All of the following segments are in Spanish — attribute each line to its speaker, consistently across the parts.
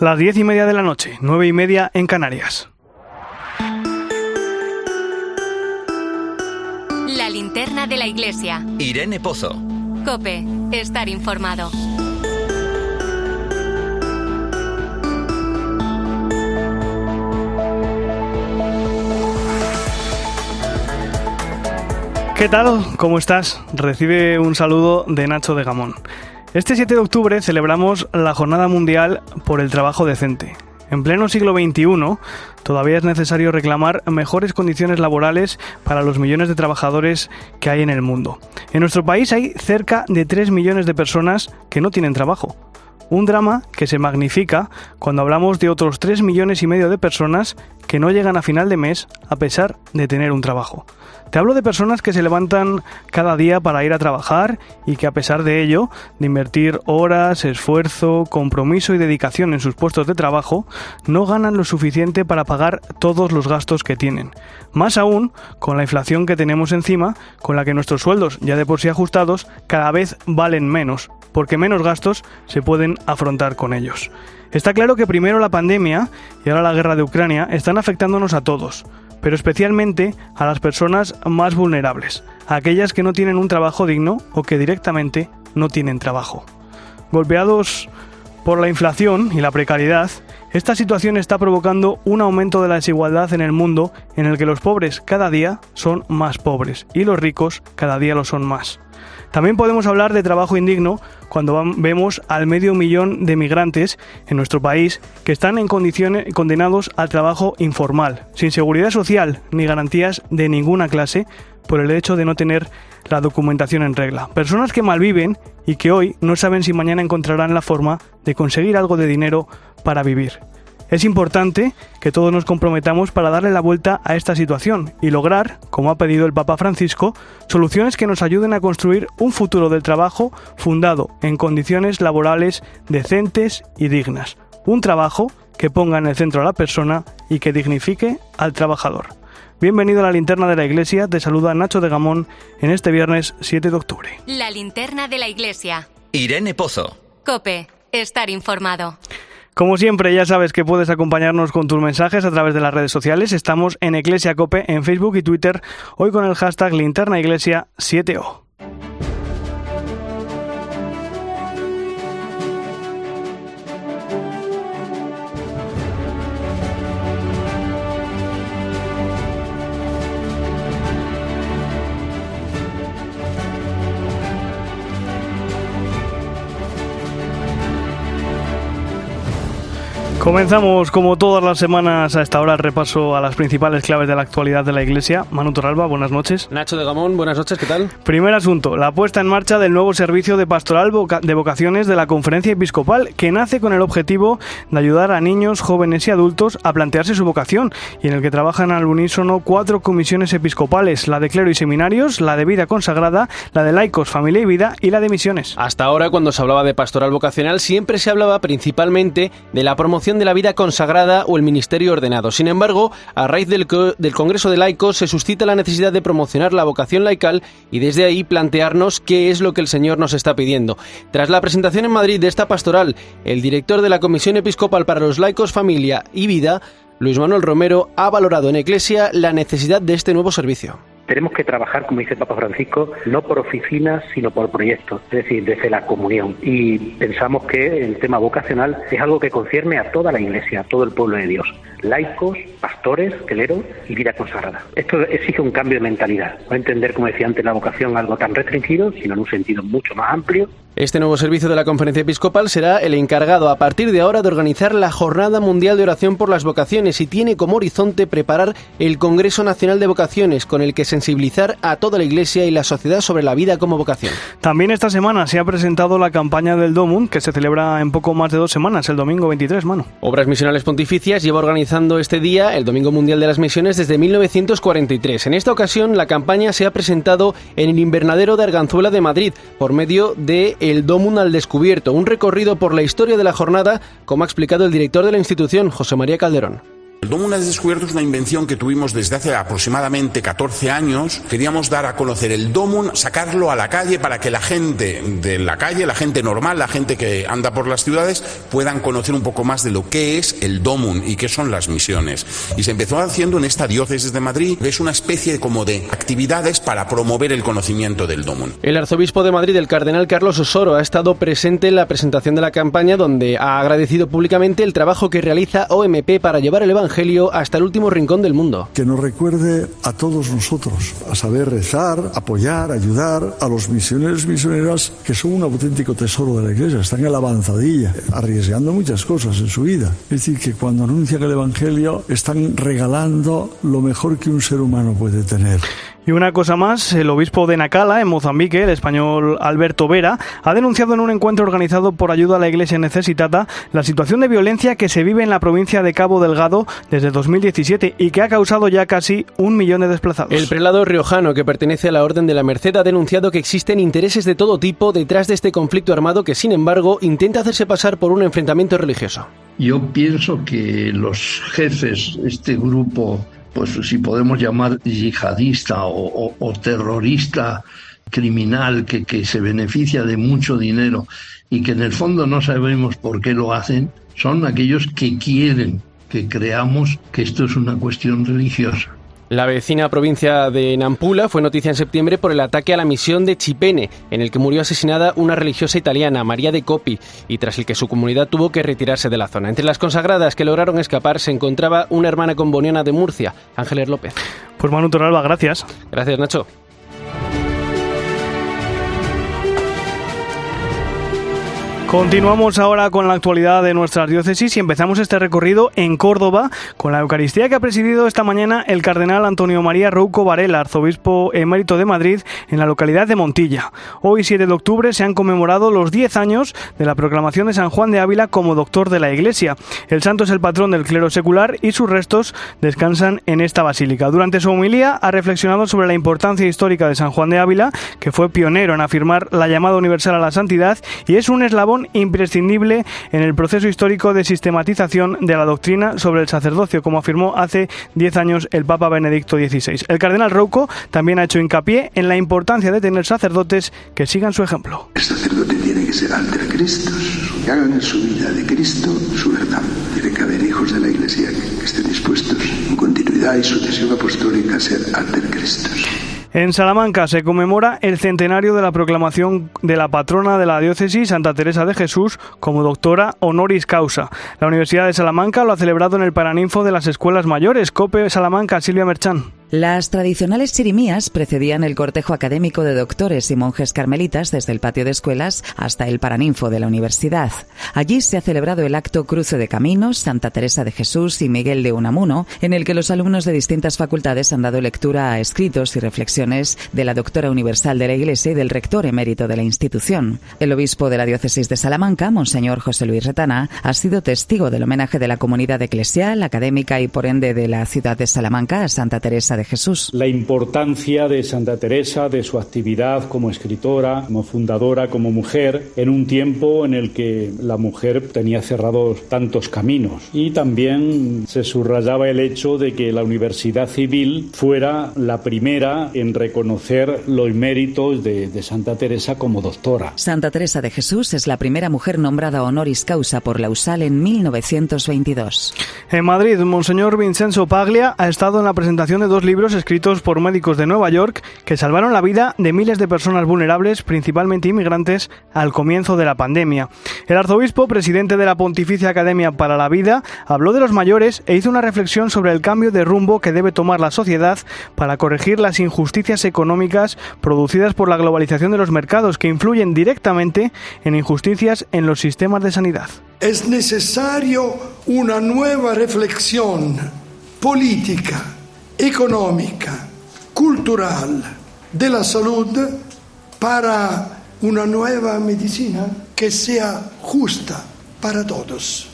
Speaker 1: Las diez y media de la noche, nueve y media en Canarias.
Speaker 2: La linterna de la iglesia.
Speaker 3: Irene Pozo.
Speaker 2: Cope, estar informado.
Speaker 1: ¿Qué tal? ¿Cómo estás? Recibe un saludo de Nacho de Gamón. Este 7 de octubre celebramos la Jornada Mundial por el Trabajo Decente. En pleno siglo XXI, todavía es necesario reclamar mejores condiciones laborales para los millones de trabajadores que hay en el mundo. En nuestro país hay cerca de 3 millones de personas que no tienen trabajo. Un drama que se magnifica cuando hablamos de otros 3 millones y medio de personas que no llegan a final de mes a pesar de tener un trabajo. Te hablo de personas que se levantan cada día para ir a trabajar y que a pesar de ello, de invertir horas, esfuerzo, compromiso y dedicación en sus puestos de trabajo, no ganan lo suficiente para pagar todos los gastos que tienen. Más aún con la inflación que tenemos encima, con la que nuestros sueldos, ya de por sí ajustados, cada vez valen menos, porque menos gastos se pueden afrontar con ellos. Está claro que primero la pandemia y ahora la guerra de Ucrania están afectándonos a todos pero especialmente a las personas más vulnerables, a aquellas que no tienen un trabajo digno o que directamente no tienen trabajo. Golpeados por la inflación y la precariedad, esta situación está provocando un aumento de la desigualdad en el mundo en el que los pobres cada día son más pobres y los ricos cada día lo son más. También podemos hablar de trabajo indigno cuando vemos al medio millón de migrantes en nuestro país que están en condiciones condenados al trabajo informal, sin seguridad social ni garantías de ninguna clase por el hecho de no tener la documentación en regla. Personas que malviven y que hoy no saben si mañana encontrarán la forma de conseguir algo de dinero para vivir. Es importante que todos nos comprometamos para darle la vuelta a esta situación y lograr, como ha pedido el Papa Francisco, soluciones que nos ayuden a construir un futuro del trabajo fundado en condiciones laborales decentes y dignas. Un trabajo que ponga en el centro a la persona y que dignifique al trabajador. Bienvenido a la linterna de la iglesia, te saluda Nacho de Gamón en este viernes 7 de octubre.
Speaker 2: La linterna de la iglesia.
Speaker 3: Irene Pozo.
Speaker 2: Cope, estar informado.
Speaker 1: Como siempre, ya sabes que puedes acompañarnos con tus mensajes a través de las redes sociales. Estamos en Iglesia Cope en Facebook y Twitter, hoy con el hashtag linternaiglesia7o. Comenzamos como todas las semanas a esta hora el repaso a las principales claves de la actualidad de la Iglesia. Manu Torralba, buenas noches.
Speaker 4: Nacho de Gamón, buenas noches, ¿qué tal?
Speaker 1: Primer asunto, la puesta en marcha del nuevo servicio de pastoral de vocaciones de la Conferencia Episcopal, que nace con el objetivo de ayudar a niños, jóvenes y adultos a plantearse su vocación y en el que trabajan al unísono cuatro comisiones episcopales, la de clero y seminarios, la de vida consagrada, la de laicos, familia y vida y la de misiones.
Speaker 4: Hasta ahora, cuando se hablaba de pastoral vocacional, siempre se hablaba principalmente de la promoción de la vida consagrada o el ministerio ordenado. Sin embargo, a raíz del, del, Congreso de Laicos se suscita la necesidad de promocionar la vocación laical y desde ahí plantearnos qué es lo que el Señor nos está pidiendo. Tras la presentación en Madrid de esta pastoral, el director de la Comisión Episcopal para los Laicos, Familia y Vida, Luis Manuel Romero, ha valorado en Iglesia la necesidad de este nuevo servicio
Speaker 5: tenemos que trabajar, como dice el Papa Francisco, no por oficinas, sino por proyectos, es decir, desde la comunión. Y pensamos que el tema vocacional es algo que concierne a toda la Iglesia, a todo el pueblo de Dios laicos, pastores, cleros y vida consagrada. Esto exige un cambio de mentalidad, no entender, como decía antes, la vocación algo tan restringido, sino en un sentido mucho más amplio.
Speaker 4: Este nuevo servicio de la Conferencia Episcopal será el encargado a partir de ahora de organizar la Jornada Mundial de Oración por las Vocaciones y tiene como horizonte preparar el Congreso Nacional de Vocaciones, con el que sensibilizar a toda la Iglesia y la sociedad sobre la vida como vocación.
Speaker 1: También esta semana se ha presentado la campaña del DOMUN, que se celebra en poco más de dos semanas, el domingo 23, mano.
Speaker 4: Obras Misionales Pontificias lleva organizado este día, el Domingo Mundial de las Misiones, desde 1943. En esta ocasión, la campaña se ha presentado en el invernadero de Arganzuela de Madrid por medio de El Domun al Descubierto, un recorrido por la historia de la jornada, como ha explicado el director de la institución, José María Calderón.
Speaker 3: El Domun has descubierto es una invención que tuvimos desde hace aproximadamente 14 años. Queríamos dar a conocer el Domun, sacarlo a la calle para que la gente de la calle, la gente normal, la gente que anda por las ciudades, puedan conocer un poco más de lo que es el Domun y qué son las misiones. Y se empezó haciendo en esta diócesis de Madrid, es una especie como de actividades para promover el conocimiento del Domun.
Speaker 4: El arzobispo de Madrid, el cardenal Carlos Osoro, ha estado presente en la presentación de la campaña donde ha agradecido públicamente el trabajo que realiza OMP para llevar el Evangelio hasta el último rincón del mundo.
Speaker 6: Que nos recuerde a todos nosotros a saber rezar, apoyar, ayudar a los misioneros y misioneras que son un auténtico tesoro de la Iglesia, están en la avanzadilla, arriesgando muchas cosas en su vida. Es decir, que cuando anuncian el Evangelio están regalando lo mejor que un ser humano puede tener.
Speaker 1: Y una cosa más, el obispo de Nacala, en Mozambique, el español Alberto Vera, ha denunciado en un encuentro organizado por ayuda a la Iglesia necesitada la situación de violencia que se vive en la provincia de Cabo Delgado desde 2017 y que ha causado ya casi un millón de desplazados.
Speaker 4: El prelado riojano, que pertenece a la Orden de la Merced, ha denunciado que existen intereses de todo tipo detrás de este conflicto armado que, sin embargo, intenta hacerse pasar por un enfrentamiento religioso.
Speaker 7: Yo pienso que los jefes, este grupo pues si podemos llamar yihadista o, terrorista criminal que, que se beneficia de mucho dinero y que en el fondo no sabemos por qué lo hacen, son aquellos que quieren que creamos que esto es una cuestión religiosa.
Speaker 4: La vecina provincia de Nampula fue noticia en septiembre por el ataque a la misión de Chipene, en el que murió asesinada una religiosa italiana, María de Copi, y tras el que su comunidad tuvo que retirarse de la zona. Entre las consagradas que lograron escapar se encontraba una hermana comboniana de Murcia, Ángeles López.
Speaker 1: Pues Manu Toralba, gracias.
Speaker 4: Gracias, Nacho.
Speaker 1: Continuamos ahora con la actualidad de nuestras diócesis y empezamos este recorrido en Córdoba con la Eucaristía que ha presidido esta mañana el cardenal Antonio María Rouco Varela, arzobispo emérito de Madrid, en la localidad de Montilla. Hoy, 7 de octubre, se han conmemorado los 10 años de la proclamación de San Juan de Ávila como doctor de la Iglesia. El santo es el patrón del clero secular y sus restos descansan en esta basílica. Durante su homilía ha reflexionado sobre la importancia histórica de San Juan de Ávila, que fue pionero en afirmar la llamada universal a la santidad y es un eslabón imprescindible en el proceso histórico de sistematización de la doctrina sobre el sacerdocio, como afirmó hace 10 años el Papa Benedicto XVI. El cardenal Rouco también ha hecho hincapié en la importancia de tener sacerdotes que sigan su ejemplo.
Speaker 8: El sacerdote tiene que ser alter Cristo, que hagan en su vida de Cristo su verdad. Tiene que haber hijos de la Iglesia que estén dispuestos en continuidad y sucesión apostólica a ser alter Cristo.
Speaker 1: En Salamanca se conmemora el centenario de la proclamación de la patrona de la diócesis, Santa Teresa de Jesús, como doctora honoris causa. La Universidad de Salamanca lo ha celebrado en el Paraninfo de las Escuelas Mayores. Cope Salamanca, Silvia Merchán.
Speaker 9: Las tradicionales chirimías precedían el cortejo académico de doctores y monjes carmelitas desde el patio de escuelas hasta el paraninfo de la universidad. Allí se ha celebrado el acto Cruce de Caminos, Santa Teresa de Jesús y Miguel de Unamuno, en el que los alumnos de distintas facultades han dado lectura a escritos y reflexiones de la doctora universal de la Iglesia y del rector emérito de la institución. El obispo de la diócesis de Salamanca, Monseñor José Luis Retana, ha sido testigo del homenaje de la comunidad eclesial, académica y por ende de la ciudad de Salamanca a Santa Teresa de Jesús.
Speaker 10: La importancia de Santa Teresa, de su actividad como escritora, como fundadora, como mujer, en un tiempo en el que la mujer tenía cerrados tantos caminos. Y también se subrayaba el hecho de que la Universidad Civil fuera la primera en reconocer los méritos de, de Santa Teresa como doctora.
Speaker 9: Santa Teresa de Jesús es la primera mujer nombrada honoris causa por la USAL en 1922.
Speaker 1: En Madrid, Monseñor Vincenzo Paglia ha estado en la presentación de dos libros escritos por médicos de Nueva York que salvaron la vida de miles de personas vulnerables, principalmente inmigrantes, al comienzo de la pandemia. El arzobispo, presidente de la Pontificia Academia para la Vida, habló de los mayores e hizo una reflexión sobre el cambio de rumbo que debe tomar la sociedad para corregir las injusticias económicas producidas por la globalización de los mercados que influyen directamente en injusticias en los sistemas de sanidad.
Speaker 11: Es necesario una nueva reflexión política, económica, cultural de la salud para una nueva medicina que sea justa para todos.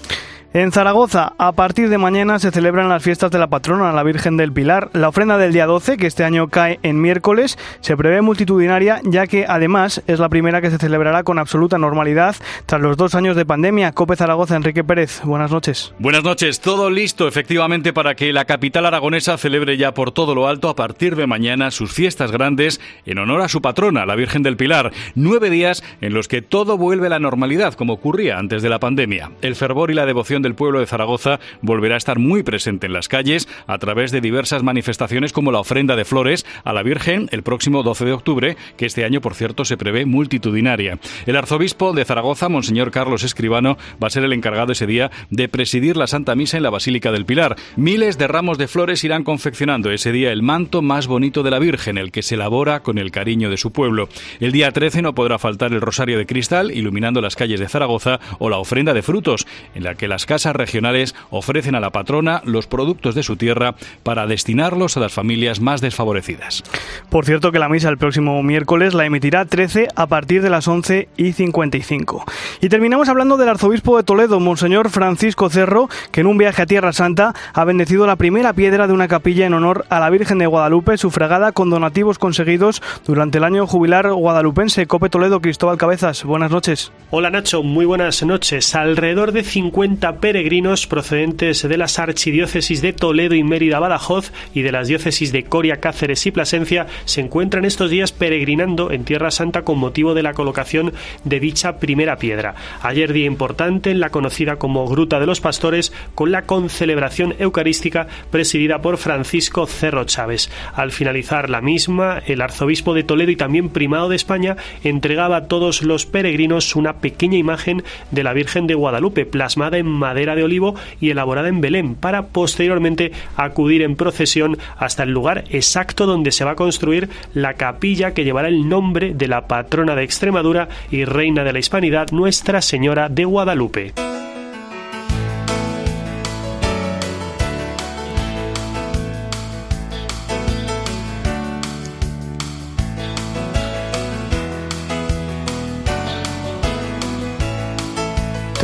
Speaker 1: En Zaragoza, a partir de mañana se celebran las fiestas de la patrona, la Virgen del Pilar. La ofrenda del día 12, que este año cae en miércoles, se prevé multitudinaria, ya que además es la primera que se celebrará con absoluta normalidad tras los dos años de pandemia. Cope Zaragoza, Enrique Pérez, buenas noches.
Speaker 12: Buenas noches, todo listo efectivamente para que la capital aragonesa celebre ya por todo lo alto a partir de mañana sus fiestas grandes en honor a su patrona, la Virgen del Pilar. Nueve días en los que todo vuelve a la normalidad, como ocurría antes de la pandemia. El fervor y la devoción del pueblo de Zaragoza volverá a estar muy presente en las calles a través de diversas manifestaciones como la ofrenda de flores a la Virgen el próximo 12 de octubre, que este año, por cierto, se prevé multitudinaria. El arzobispo de Zaragoza, Monseñor Carlos Escribano, va a ser el encargado ese día de presidir la Santa Misa en la Basílica del Pilar. Miles de ramos de flores irán confeccionando ese día el manto más bonito de la Virgen, el que se elabora con el cariño de su pueblo. El día 13 no podrá faltar el Rosario de Cristal, iluminando las calles de Zaragoza, o la ofrenda de frutos, en la que las casas regionales ofrecen a la patrona los productos de su tierra para destinarlos a las familias más desfavorecidas.
Speaker 1: Por cierto que la misa el próximo miércoles la emitirá 13 a partir de las 11 y 55. Y terminamos hablando del arzobispo de Toledo, Monseñor Francisco Cerro, que en un viaje a Tierra Santa ha bendecido la primera piedra de una capilla en honor a la Virgen de Guadalupe, sufragada con donativos conseguidos durante el año jubilar guadalupense. Cope Toledo, Cristóbal Cabezas, buenas noches.
Speaker 13: Hola Nacho, muy buenas noches. Alrededor de 50 peregrinos procedentes de las archidiócesis de Toledo y Mérida Badajoz y de las diócesis de Coria, Cáceres y Plasencia se encuentran estos días peregrinando en Tierra Santa con motivo de la colocación de dicha primera piedra. Ayer día importante en la conocida como Gruta de los Pastores con la concelebración eucarística presidida por Francisco Cerro Chávez. Al finalizar la misma, el arzobispo de Toledo y también primado de España entregaba a todos los peregrinos una pequeña imagen de la Virgen de Guadalupe plasmada en madera de olivo y elaborada en Belén para posteriormente acudir en procesión hasta el lugar exacto donde se va a construir la capilla que llevará el nombre de la patrona de Extremadura y reina de la Hispanidad, Nuestra Señora de Guadalupe.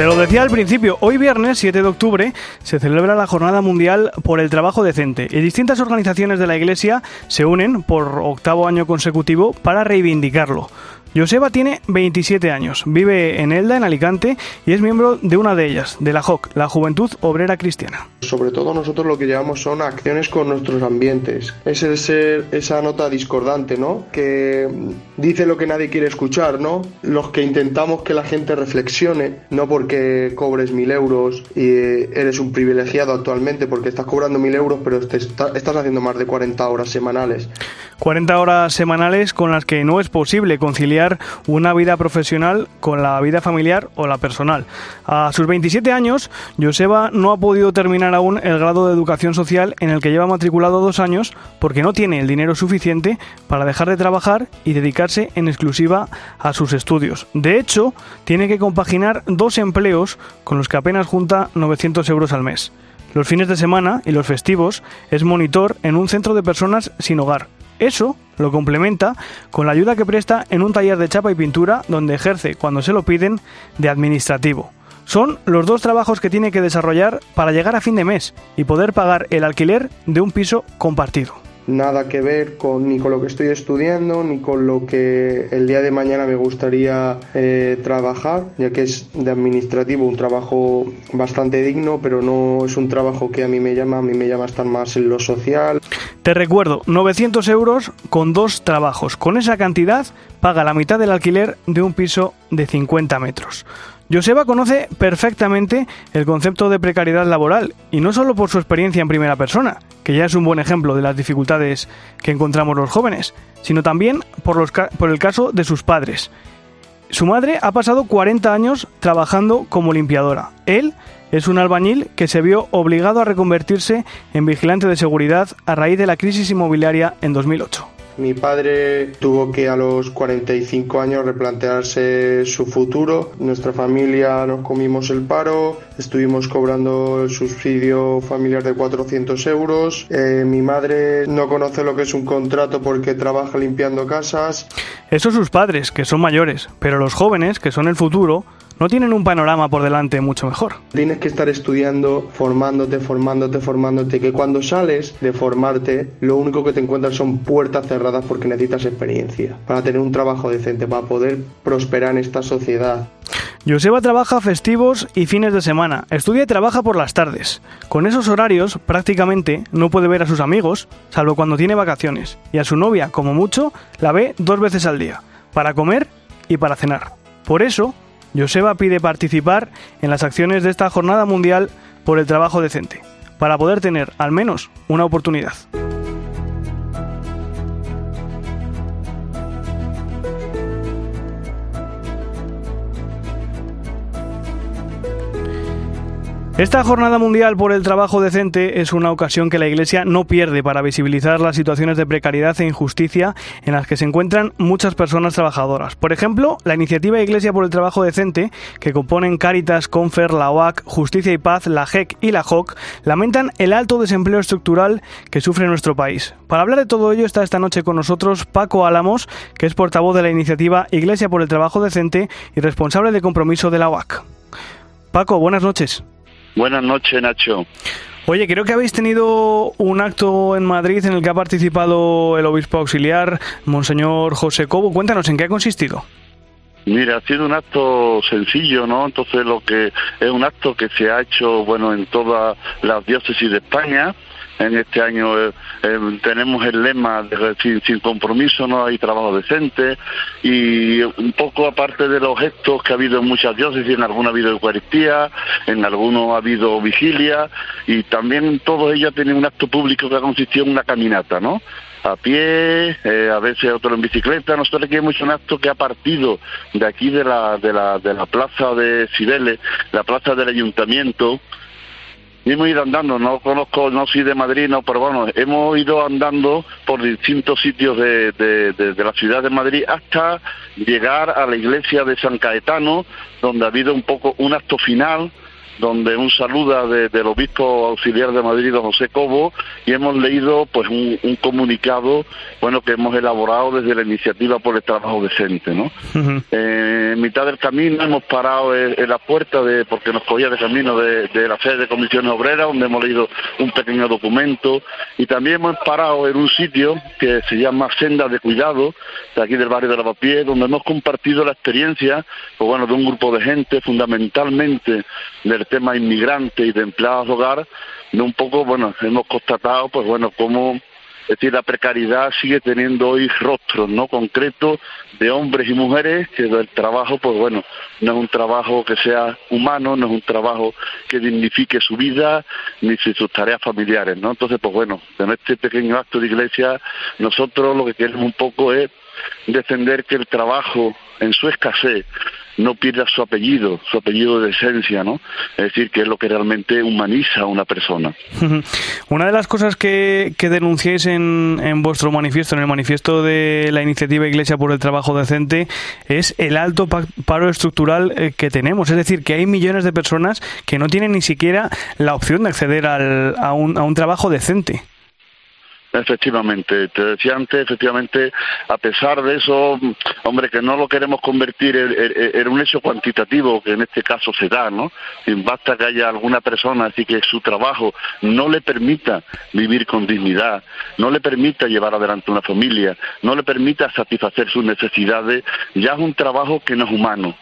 Speaker 1: Te lo decía al principio, hoy viernes 7 de octubre se celebra la Jornada Mundial por el Trabajo Decente y distintas organizaciones de la Iglesia se unen por octavo año consecutivo para reivindicarlo. Joseba tiene 27 años, vive en Elda, en Alicante, y es miembro de una de ellas, de la JOC, la Juventud Obrera Cristiana.
Speaker 14: Sobre todo nosotros lo que llevamos son acciones con nuestros ambientes. Es el ser esa nota discordante, ¿no? Que dice lo que nadie quiere escuchar, ¿no? Los que intentamos que la gente reflexione, no porque cobres mil euros y eres un privilegiado actualmente porque estás cobrando mil euros, pero te estás haciendo más de 40 horas semanales.
Speaker 1: 40 horas semanales con las que no es posible conciliar una vida profesional con la vida familiar o la personal. A sus 27 años, Joseba no ha podido terminar aún el grado de educación social en el que lleva matriculado dos años porque no tiene el dinero suficiente para dejar de trabajar y dedicarse en exclusiva a sus estudios. De hecho, tiene que compaginar dos empleos con los que apenas junta 900 euros al mes. Los fines de semana y los festivos es monitor en un centro de personas sin hogar eso lo complementa con la ayuda que presta en un taller de chapa y pintura donde ejerce, cuando se lo piden, de administrativo. Son los dos trabajos que tiene que desarrollar para llegar a fin de mes y poder pagar el alquiler de un piso compartido
Speaker 14: nada que ver con ni con lo que estoy estudiando ni con lo que el día de mañana me gustaría eh, trabajar ya que es de administrativo un trabajo bastante digno pero no es un trabajo que a mí me llama a mí me llama estar más en lo social.
Speaker 1: Te recuerdo 900 euros con dos trabajos. Con esa cantidad paga la mitad del alquiler de un piso de 50 metros Joseba conoce perfectamente el concepto de precariedad laboral, y no solo por su experiencia en primera persona, que ya es un buen ejemplo de las dificultades que encontramos los jóvenes, sino también por, por el caso de sus padres. Su madre ha pasado 40 años trabajando como limpiadora. Él es un albañil que se vio obligado a reconvertirse en vigilante de seguridad a raíz de la crisis inmobiliaria en 2008.
Speaker 14: Mi padre tuvo que a los 45 años replantearse su futuro. Nuestra familia nos comimos el paro, estuvimos cobrando el subsidio familiar de 400 euros. Eh, mi madre no conoce lo que es un contrato porque trabaja limpiando casas.
Speaker 1: Eso sus padres, que son mayores, pero los jóvenes, que son el futuro, no tienen un panorama por delante mucho mejor.
Speaker 14: Tienes que estar estudiando, formándote, formándote, formándote, que cuando sales de formarte, lo único que te encuentras son puertas cerradas porque necesitas experiencia para tener un trabajo decente, para poder prosperar en esta sociedad.
Speaker 1: Joseba trabaja festivos y fines de semana, estudia y trabaja por las tardes. Con esos horarios prácticamente no puede ver a sus amigos, salvo cuando tiene vacaciones, y a su novia, como mucho, la ve dos veces al día, para comer y para cenar. Por eso, Joseba pide participar en las acciones de esta Jornada Mundial por el Trabajo Decente, para poder tener al menos una oportunidad. Esta Jornada Mundial por el Trabajo Decente es una ocasión que la Iglesia no pierde para visibilizar las situaciones de precariedad e injusticia en las que se encuentran muchas personas trabajadoras. Por ejemplo, la iniciativa Iglesia por el Trabajo Decente, que componen Cáritas, Confer, la OAC, Justicia y Paz, la JEC y la JOC, lamentan el alto desempleo estructural que sufre nuestro país. Para hablar de todo ello está esta noche con nosotros Paco Álamos, que es portavoz de la iniciativa Iglesia por el Trabajo Decente y responsable de compromiso de la OAC. Paco, buenas noches.
Speaker 15: Buenas noches, Nacho.
Speaker 1: Oye, creo que habéis tenido un acto en Madrid en el que ha participado el obispo auxiliar, Monseñor José Cobo. Cuéntanos, ¿en qué ha consistido?
Speaker 15: Mira, ha sido un acto sencillo, ¿no? Entonces lo que es un acto que se ha hecho, bueno, en todas las diócesis de España, en este año eh, eh, tenemos el lema de sin, sin, compromiso no hay trabajo decente y un poco aparte de los gestos que ha habido en muchas diócesis, en algunos ha habido Eucaristía, en algunos ha habido vigilia y también todos ellos tienen un acto público que ha consistido en una caminata, ¿no? a pie, eh, a veces otro en bicicleta. Nosotros aquí hemos hecho un acto que ha partido de aquí de la, de la, de la plaza de Cibeles, la plaza del ayuntamiento, hemos ido andando, no conozco, no soy de Madrid, no, pero bueno, hemos ido andando por distintos sitios de, de, de, la ciudad de Madrid hasta llegar a la iglesia de San Caetano, donde ha habido un poco un acto final donde un saluda del obispo auxiliar de Madrid, don José Cobo, y hemos leído pues un, comunicado bueno que hemos elaborado desde la iniciativa por el trabajo decente, ¿no? Eh, en mitad del camino hemos parado en, la puerta de porque nos cogía de camino de, la sede de comisiones obreras, donde hemos leído un pequeño documento, y también hemos parado en un sitio que se llama Senda de Cuidado, de aquí del barrio de Lavapié, donde hemos compartido la experiencia, pues bueno, de un grupo de gente, fundamentalmente del tema inmigrante y de empleados de hogar, de un poco, bueno, hemos constatado, pues bueno, cómo es decir, la precariedad sigue teniendo hoy rostros no concretos de hombres y mujeres que el trabajo, pues bueno, no es un trabajo que sea humano, no es un trabajo que dignifique su vida ni sus tareas familiares, ¿no? Entonces, pues bueno, en este pequeño acto de iglesia, nosotros lo que queremos un poco es defender que el trabajo en su escasez no pierda su apellido, su apellido de esencia, ¿no? Es decir, que es lo que realmente humaniza a una persona.
Speaker 1: Una de las cosas que, que denunciáis en, en, vuestro manifiesto, en el manifiesto de la iniciativa Iglesia por el Trabajo Decente, es el alto paro estructural eh, que tenemos. Es decir, que hay millones de personas que no tienen ni siquiera la opción de acceder al, a, un, a un trabajo decente.
Speaker 15: Efectivamente, te decía antes, efectivamente, a pesar de eso, hombre, que no lo queremos convertir en, un hecho cuantitativo, que en este caso se da, ¿no? Basta que haya alguna persona así que su trabajo no le permita vivir con dignidad, no le permita llevar adelante una familia, no le permita satisfacer sus necesidades, ya es un trabajo que no es humano.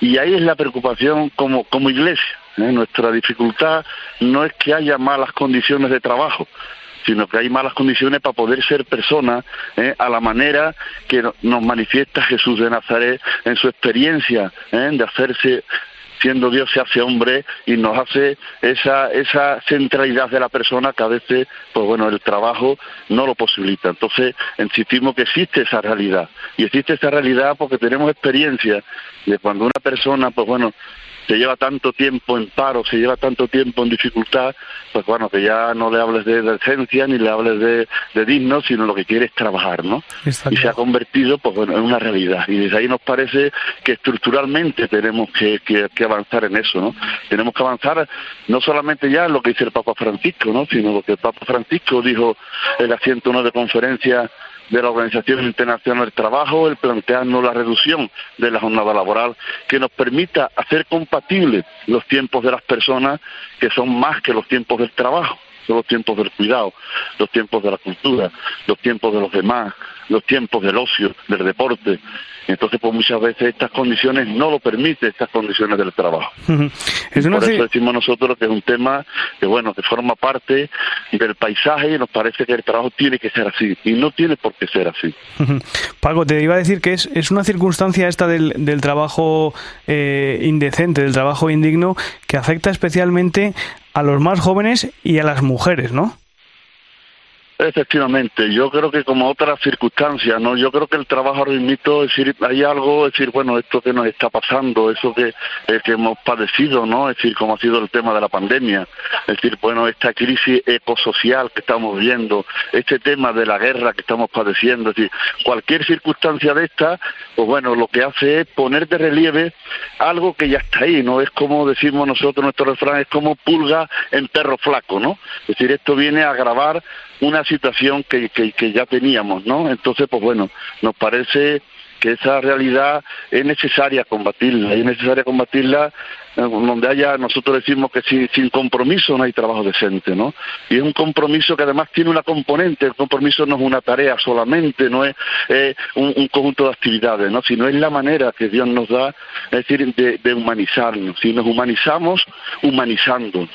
Speaker 15: Y ahí es la preocupación como, como iglesia. ¿eh? Nuestra dificultad no es que haya malas condiciones de trabajo, sino que hay malas condiciones para poder ser personas ¿eh? a la manera que nos manifiesta Jesús de Nazaret en su experiencia ¿eh? de hacerse siendo Dios se hace hombre y nos hace esa, esa centralidad de la persona que a veces, pues bueno, el trabajo no lo posibilita. Entonces, insistimos que existe esa realidad. Y existe esa realidad porque tenemos experiencia de cuando una persona, pues bueno, se lleva tanto tiempo en paro, se lleva tanto tiempo en dificultad, pues bueno, que ya no le hables de decencia ni le hables de, de digno, sino lo que quiere es trabajar, ¿no? y se ha convertido, pues bueno, en una realidad. Y desde ahí nos parece que estructuralmente tenemos que, que, avanzar en eso, ¿no? Tenemos que avanzar no solamente ya en lo que dice el Papa Francisco, ¿no? Sino lo que el Papa Francisco dijo en la 109 conferencia de la Organización Internacional del Trabajo, el plantearnos la reducción de la jornada laboral que nos permita hacer compatibles los tiempos de las personas que son más que los tiempos del trabajo son los tiempos del cuidado, los tiempos de la cultura, los tiempos de los demás, los tiempos del ocio, del deporte. Entonces, pues muchas veces estas condiciones no lo permiten, estas condiciones del trabajo. Por eso decimos nosotros que es un tema que, bueno, que forma parte del paisaje y nos parece que el trabajo tiene que ser así y no tiene por qué ser así.
Speaker 1: Paco, te iba a decir que es, es una circunstancia esta del, del trabajo eh, indecente, del trabajo indigno, que afecta especialmente a los más jóvenes y a las mujeres, ¿no?
Speaker 15: Efectivamente, yo creo que como otras circunstancias, ¿no? Yo creo que el trabajo ahora es decir, hay algo, es decir, bueno, esto que nos está pasando, eso que, eh, que hemos padecido, ¿no? Es decir, como ha sido el tema de la pandemia, es decir, bueno, esta crisis ecosocial que estamos viendo, este tema de la guerra que estamos padeciendo, es decir, cualquier circunstancia de esta, pues bueno, lo que hace es poner de relieve algo que ya está ahí, ¿no? Es como decimos nosotros, nuestro refrán, es como pulga en perro flaco, ¿no? Es decir, esto viene a agravar una situación que, que, ya teníamos, ¿no? Entonces, pues bueno, nos parece que esa realidad es necesaria combatirla, es necesaria combatirla eh, donde haya, nosotros decimos que sin, sin, compromiso no hay trabajo decente, ¿no? Y es un compromiso que además tiene una componente, el compromiso no es una tarea solamente, no es un, un, conjunto de actividades, ¿no? Sino es la manera que Dios nos da, es decir, de, de humanizarnos. Si nos humanizamos, humanizando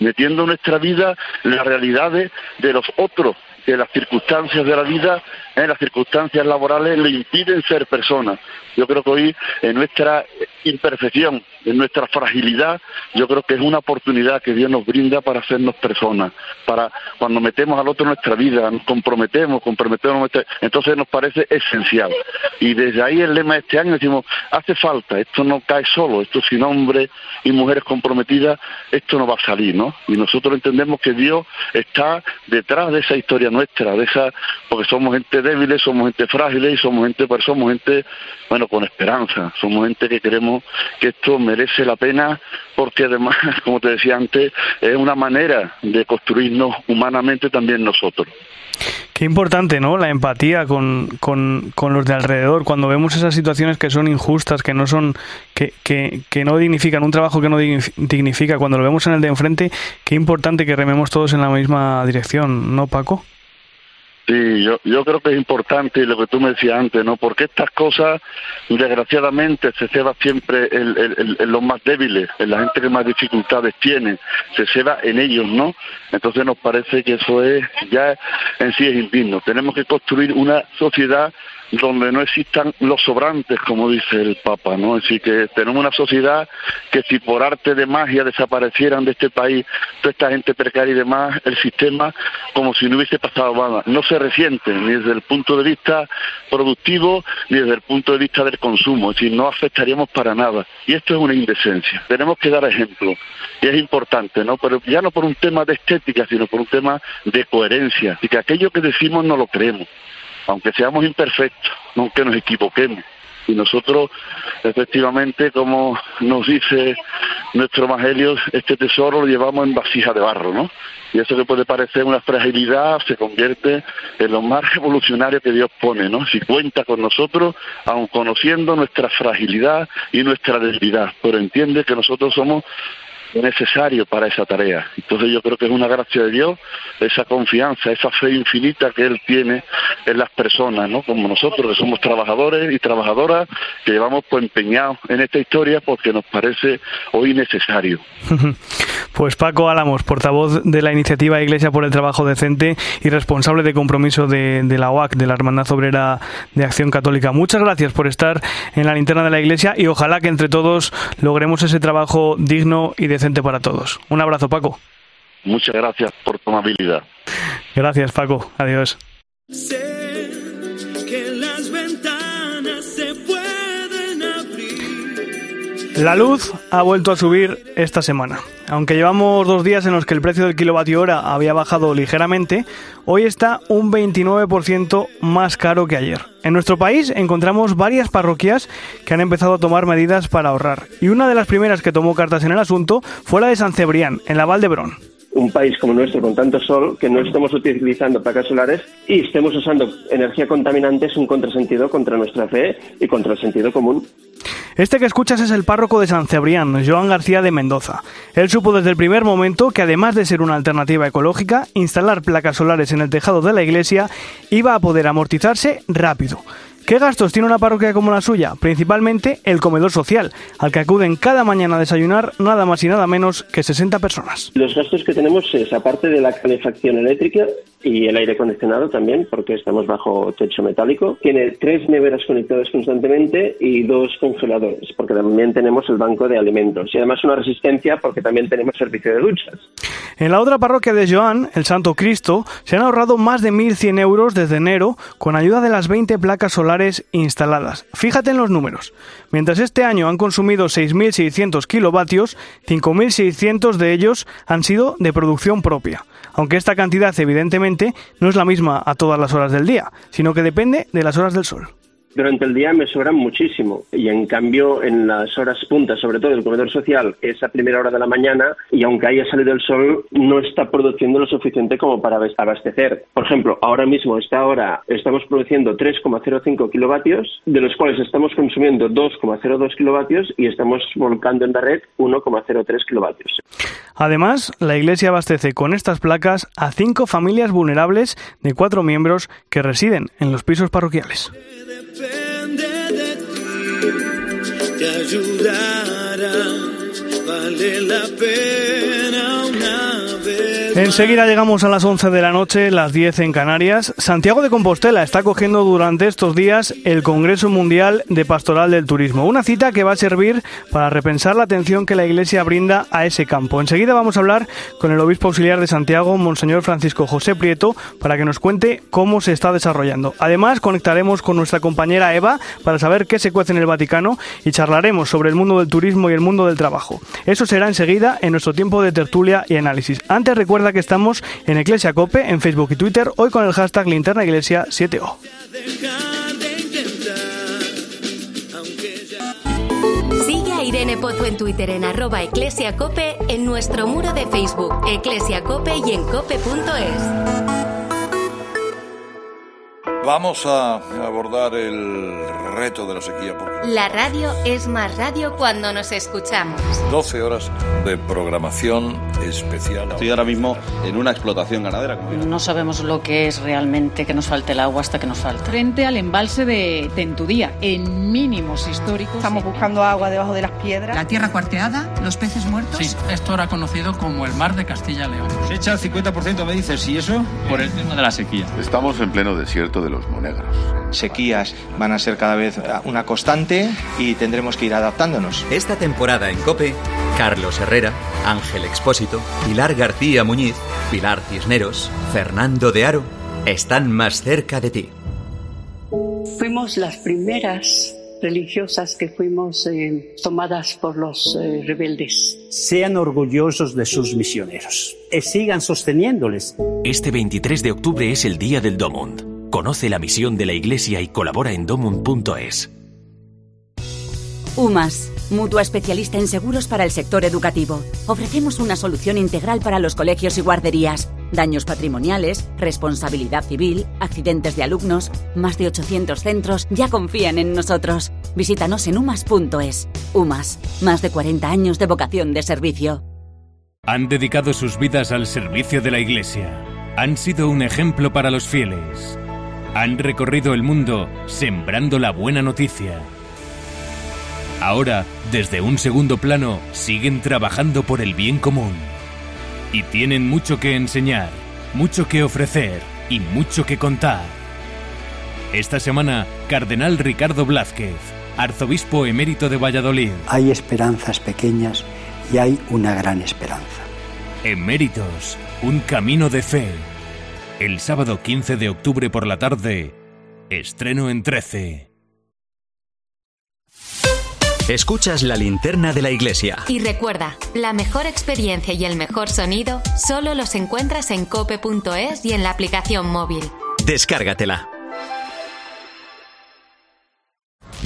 Speaker 15: metiendo en nuestra vida las realidades de los otros, que las circunstancias de la vida, en las circunstancias laborales le impiden ser personas. Yo creo que hoy en nuestra imperfección, en nuestra fragilidad, yo creo que es una oportunidad que Dios nos brinda para hacernos personas, para cuando metemos al otro en nuestra vida, nos comprometemos, comprometemos, entonces nos parece esencial. Y desde ahí el lema de este año decimos, hace falta, esto no cae solo, esto sin hombres y mujeres comprometidas, esto no va a salir, ¿no? Y nosotros entendemos que Dios está detrás de esa historia nuestra, de esa, porque somos gente débiles, somos gente frágil y somos gente, pues somos gente, bueno, con esperanza, somos gente que queremos que esto merece la pena porque además, como te decía antes, es una manera de construirnos humanamente también nosotros.
Speaker 1: Qué importante, ¿no? La empatía con, con, con, los de alrededor. Cuando vemos esas situaciones que son injustas, que no son, que, que, que no dignifican, un trabajo que no dignifica, cuando lo vemos en el de enfrente, qué importante que rememos todos en la misma dirección, ¿no, Paco?
Speaker 15: Sí, yo, yo creo que es importante lo que tú me decías antes, ¿no? Porque estas cosas, desgraciadamente, se ceba siempre en, los más débiles, en la gente que más dificultades tiene, se ceba en ellos, ¿no? Entonces nos parece que eso es, ya en sí es indigno. Tenemos que construir una sociedad donde no existan los sobrantes, como dice el Papa, ¿no? Así que tenemos una sociedad que si por arte de magia desaparecieran de este país toda esta gente precaria y demás, el sistema como si no hubiese pasado nada. No se resiente ni desde el punto de vista productivo ni desde el punto de vista del consumo, es decir, no afectaríamos para nada. Y esto es una indecencia. Tenemos que dar ejemplo. Y es importante, ¿no? Pero ya no por un tema de estética, sino por un tema de coherencia. Y que aquello que decimos no lo creemos aunque seamos imperfectos, aunque nos equivoquemos. Y nosotros, efectivamente, como nos dice nuestro Evangelio, este tesoro lo llevamos en vasija de barro, ¿no? Y eso que puede parecer una fragilidad se convierte en lo más revolucionario que Dios pone, ¿no? Si cuenta con nosotros, aun conociendo nuestra fragilidad y nuestra debilidad, pero entiende que nosotros somos necesario para esa tarea. Entonces yo creo que es una gracia de Dios esa confianza, esa fe infinita que Él tiene en las personas, ¿no? Como nosotros que somos trabajadores y trabajadoras que llevamos pues empeñados en esta historia porque nos parece hoy necesario.
Speaker 1: Pues Paco Álamos, portavoz de la iniciativa Iglesia por el Trabajo Decente y responsable de compromiso de, de la OAC, de la Hermandad Obrera de Acción Católica. Muchas gracias por estar en la linterna de la Iglesia y ojalá que entre todos logremos ese trabajo digno y decente para todos. Un abrazo, Paco.
Speaker 15: Muchas gracias por tu amabilidad.
Speaker 1: Gracias, Paco. Adiós. La luz ha vuelto a subir esta semana. Aunque llevamos dos días en los que el precio del kilovatio hora había bajado ligeramente, hoy está un 29% más caro que ayer. En nuestro país encontramos varias parroquias que han empezado a tomar medidas para ahorrar, y una de las primeras que tomó cartas en el asunto fue la de San Cebrián, en la Val de Brón.
Speaker 16: un país como nuestro con tanto sol que no estemos utilizando placas solares y estemos usando energía contaminante es un contrasentido contra nuestra fe y contra el sentido común.
Speaker 1: Este que escuchas es el párroco de San Cebrián, Joan García de Mendoza. Él supo desde el primer momento que además de ser una alternativa ecológica, instalar placas solares en el tejado de la iglesia iba a poder amortizarse rápido. ¿Qué gastos tiene una parroquia como la suya? Principalmente el comedor social, al que acuden cada mañana a desayunar nada más y nada menos que 60 personas.
Speaker 16: Los gastos que tenemos es, aparte de la calefacción eléctrica y el aire acondicionado también, porque estamos bajo techo metálico, tiene tres neveras conectadas constantemente y dos congeladores, porque también tenemos el banco de alimentos y además una resistencia porque también tenemos servicio de duchas.
Speaker 1: En la otra parroquia de Joan, el Santo Cristo, se han ahorrado más de 1.100 euros desde enero con ayuda de las 20 placas solares instaladas. Fíjate en los números. Mientras este año han consumido 6.600 kilovatios, 5.600 de ellos han sido de producción propia. Aunque esta cantidad evidentemente no es la misma a todas las horas del día, sino que depende de las horas del sol.
Speaker 16: Durante el día me sobran muchísimo y en cambio en las horas puntas, sobre todo el comedor social, es a primera hora de la mañana y aunque haya salido el sol no está produciendo lo suficiente como para abastecer. Por ejemplo, ahora mismo a esta hora estamos produciendo 3,05 kilovatios, de los cuales estamos consumiendo 2,02 kilovatios y estamos volcando en la red 1,03 kilovatios.
Speaker 1: Además, la Iglesia abastece con estas placas a cinco familias vulnerables de cuatro miembros que residen en los pisos parroquiales.
Speaker 17: Te ayudará, vale la pena.
Speaker 1: Enseguida llegamos a las 11 de la noche, las 10 en Canarias. Santiago de Compostela está cogiendo durante estos días el Congreso Mundial de Pastoral del Turismo, una cita que va a servir para repensar la atención que la Iglesia brinda a ese campo. Enseguida vamos a hablar con el obispo auxiliar de Santiago, Monseñor Francisco José Prieto, para que nos cuente cómo se está desarrollando. Además, conectaremos con nuestra compañera Eva para saber qué se cuece en el Vaticano y charlaremos sobre el mundo del turismo y el mundo del trabajo. Eso será enseguida en nuestro tiempo de tertulia y análisis. Antes recuerda que estamos en Iglesia Cope, en Facebook y Twitter, hoy con el hashtag Linterna Iglesia 7O.
Speaker 2: Sigue a Irene Pozo en Twitter en arroba en nuestro muro de Facebook, eclesiacope y en cope.es.
Speaker 18: Vamos a abordar el reto de la sequía. Porque
Speaker 2: La radio es más radio cuando nos escuchamos.
Speaker 18: 12 horas de programación especial.
Speaker 19: Estoy ahora mismo en una explotación ganadera.
Speaker 20: No sabemos lo que es realmente que nos falte el agua hasta que nos falta.
Speaker 21: Frente al embalse de Tentudía, en mínimos históricos.
Speaker 22: Estamos buscando agua debajo de las piedras.
Speaker 23: La tierra cuarteada, los peces muertos.
Speaker 24: Sí, esto era conocido como el mar de Castilla-León.
Speaker 19: Se echa el 50%, me dices, ¿y eso?
Speaker 24: Por el tema de la sequía.
Speaker 25: Estamos en pleno desierto de los monegros.
Speaker 26: Sequías van a ser cada vez una constante y tendremos que ir adaptándonos.
Speaker 27: Esta temporada en COPE, Carlos Herrera, Ángel Expósito, Pilar García Muñiz, Pilar Cisneros, Fernando de Aro están más cerca de ti.
Speaker 28: Fuimos las primeras religiosas que fuimos eh, tomadas por los eh, rebeldes.
Speaker 29: Sean orgullosos de sus misioneros y sigan sosteniéndoles.
Speaker 30: Este 23 de octubre es el Día del Domund. Conoce la misión de la Iglesia y colabora en domund.es.
Speaker 31: UMAS, mutua especialista en seguros para el sector educativo. Ofrecemos una solución integral para los colegios y guarderías. Daños patrimoniales, responsabilidad civil, accidentes de alumnos. Más de 800 centros ya confían en nosotros. Visítanos en umas.es. UMAS, más de 40 años de vocación de servicio.
Speaker 32: Han dedicado sus vidas al servicio de la Iglesia. Han sido un ejemplo para los fieles. Han recorrido el mundo sembrando la buena noticia. Ahora, desde un segundo plano, siguen trabajando por el bien común. Y tienen mucho que enseñar, mucho que ofrecer y mucho que contar. Esta semana, Cardenal Ricardo Blázquez, arzobispo emérito de Valladolid.
Speaker 33: Hay esperanzas pequeñas y hay una gran esperanza.
Speaker 32: Eméritos, un camino de fe. El sábado 15 de octubre por la tarde, estreno en 13.
Speaker 27: Escuchas la linterna de la iglesia.
Speaker 2: Y recuerda, la mejor experiencia y el mejor sonido solo los encuentras en cope.es y en la aplicación móvil.
Speaker 27: Descárgatela.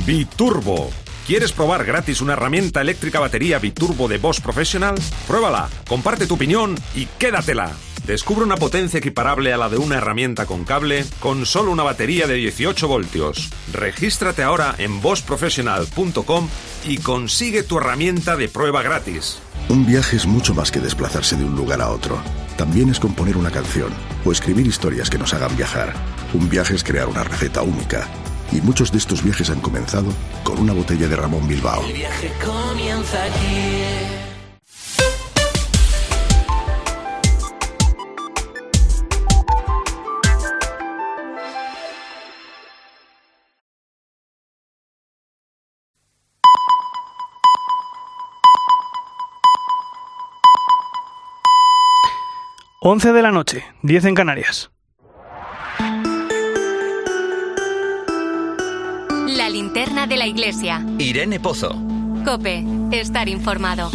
Speaker 34: Biturbo,
Speaker 35: ¿Quieres probar gratis una herramienta eléctrica batería biturbo de Bosch Professional? Pruébala, comparte tu opinión y quédatela. Descubre una potencia equiparable a la de una herramienta con cable con solo una batería de 18 voltios. Regístrate ahora en boschprofessional.com y consigue tu herramienta de prueba gratis.
Speaker 8: Un viaje es mucho más que desplazarse de un lugar a otro. También es componer una canción o escribir historias que nos hagan viajar. Un viaje es crear una receta única. Y muchos de estos viajes han comenzado con una botella de Ramón Bilbao.
Speaker 17: El viaje comienza aquí.
Speaker 1: 11 de la noche, 10 en Canarias.
Speaker 2: La linterna de la iglesia.
Speaker 27: Irene Pozo.
Speaker 2: Cope, estar informado.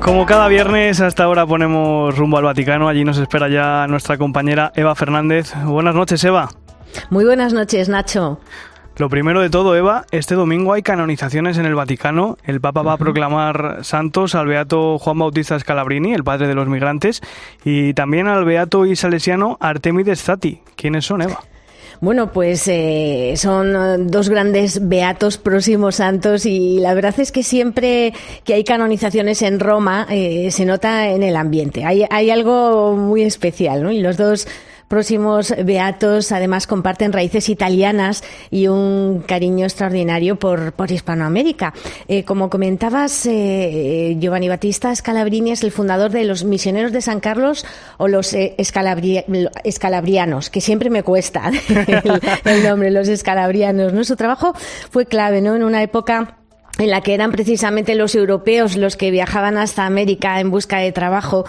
Speaker 1: Como cada viernes, hasta ahora ponemos rumbo al Vaticano. Allí nos espera ya nuestra compañera Eva Fernández. Buenas noches, Eva.
Speaker 36: Muy buenas noches, Nacho.
Speaker 1: Lo primero de todo, Eva, este domingo hay canonizaciones en el Vaticano. El Papa va a proclamar santos al beato Juan Bautista Scalabrini, el padre de los migrantes, y también al beato y salesiano Artemides Zati. ¿Quiénes son, Eva?
Speaker 36: Bueno, pues eh, son dos grandes beatos próximos santos y la verdad es que siempre que hay canonizaciones en Roma eh, se nota en el ambiente. Hay, hay algo muy especial, ¿no? Y los dos próximos beatos además comparten raíces italianas y un cariño extraordinario por, por Hispanoamérica. Eh, como comentabas, eh, Giovanni Battista Scalabrini es el fundador de los Misioneros de San Carlos o los eh, escalabrianos, que siempre me cuesta el, nombre, los escalabrianos. ¿no? Su trabajo fue clave ¿no? en una época en la que eran precisamente los europeos los que viajaban hasta América en busca de trabajo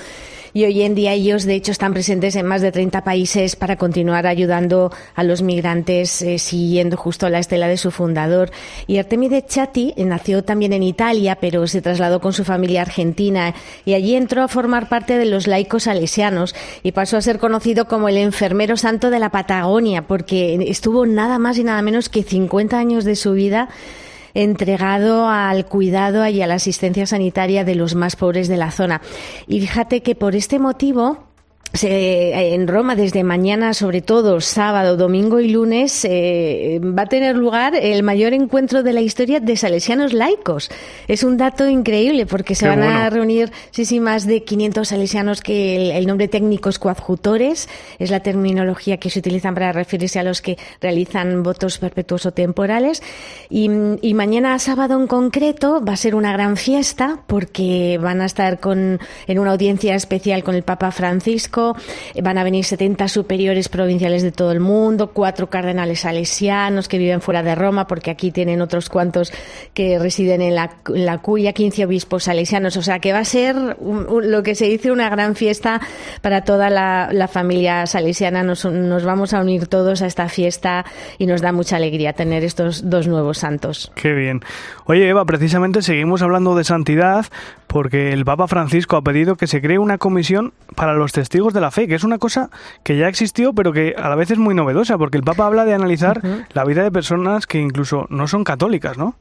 Speaker 36: y hoy en día ellos, de hecho, están presentes en más de 30 países para continuar ayudando a los migrantes, eh, siguiendo justo la estela de su fundador. Y Artemide Chatti nació también en Italia, pero se trasladó con su familia a Argentina y allí entró a formar parte de los laicos salesianos y pasó a ser conocido como el enfermero santo de la Patagonia, porque estuvo nada más y nada menos que 50 años de su vida entregado al cuidado y a la asistencia sanitaria de los más pobres de la zona. Y fíjate que por este motivo se, en Roma desde mañana, sobre todo sábado, domingo y lunes, eh, va a tener lugar el mayor encuentro de la historia de salesianos laicos. Es un dato increíble porque se van a reunir sí, sí, más de 500 salesianos que el, nombre técnico es coadjutores, es la terminología que se utilizan para referirse a los que realizan votos perpetuos o temporales. Y, y mañana sábado en concreto va a ser una gran fiesta porque van a estar con, en una audiencia especial con el Papa Francisco Van a venir 70 superiores provinciales de todo el mundo, cuatro cardenales salesianos que viven fuera de Roma, porque aquí tienen otros cuantos que residen en la, cuya, 15 obispos salesianos. O sea que va a ser lo que se dice una gran fiesta para toda la, familia salesiana. Nos vamos a unir todos a esta fiesta y nos da mucha alegría tener estos dos nuevos santos.
Speaker 1: Qué bien. Oye, Eva, precisamente seguimos hablando de santidad porque el Papa Francisco ha pedido que se cree una comisión para los testigos de la fe, que es una cosa que ya existió, pero que a la vez es muy novedosa, porque el Papa habla de analizar la vida de personas que incluso no son católicas, ¿no?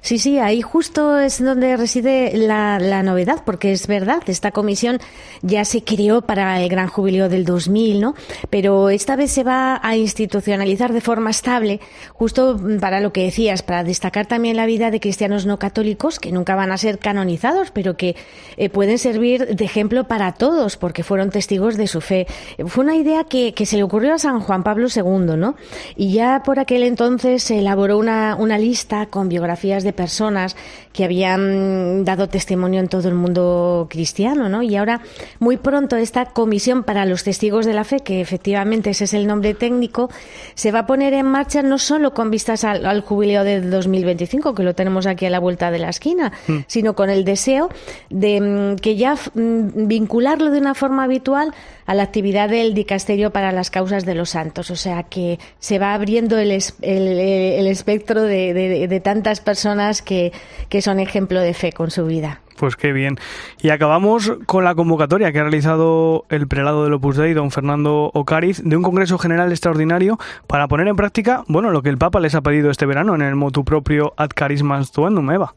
Speaker 36: Sí, sí, ahí justo es donde reside la, novedad, porque es verdad, esta comisión ya se creó para el gran jubileo del 2000, ¿no? Pero esta vez se va a institucionalizar de forma estable, justo para lo que decías, para destacar también la vida de cristianos no católicos, que nunca van a ser canonizados, pero que eh, pueden servir de ejemplo para todos, porque fueron testigos de su fe. Fue una idea que, se le ocurrió a San Juan Pablo II, ¿no? Y ya por aquel entonces se elaboró una, una lista con biografías de personas que habían dado testimonio en todo el mundo cristiano, ¿no? Y ahora, muy pronto, esta comisión para los testigos de la fe, que efectivamente ese es el nombre técnico, se va a poner en marcha no solo con vistas al, jubileo de 2025, que lo tenemos aquí a la vuelta de la esquina, mm. sino con el deseo de mm, que ya mm, vincularlo de una forma habitual a la actividad del dicasterio para las causas de los santos. O sea que se va abriendo el, el, espectro de, de, de tantas personas que, que son ejemplo de fe con su vida.
Speaker 1: Pues qué bien. Y acabamos con la convocatoria que ha realizado el prelado del Opus Dei, don Fernando Ocariz, de un Congreso General extraordinario para poner en práctica, bueno, lo que el Papa les ha pedido este verano en el motu propio Ad Carismas Tuendum, Eva.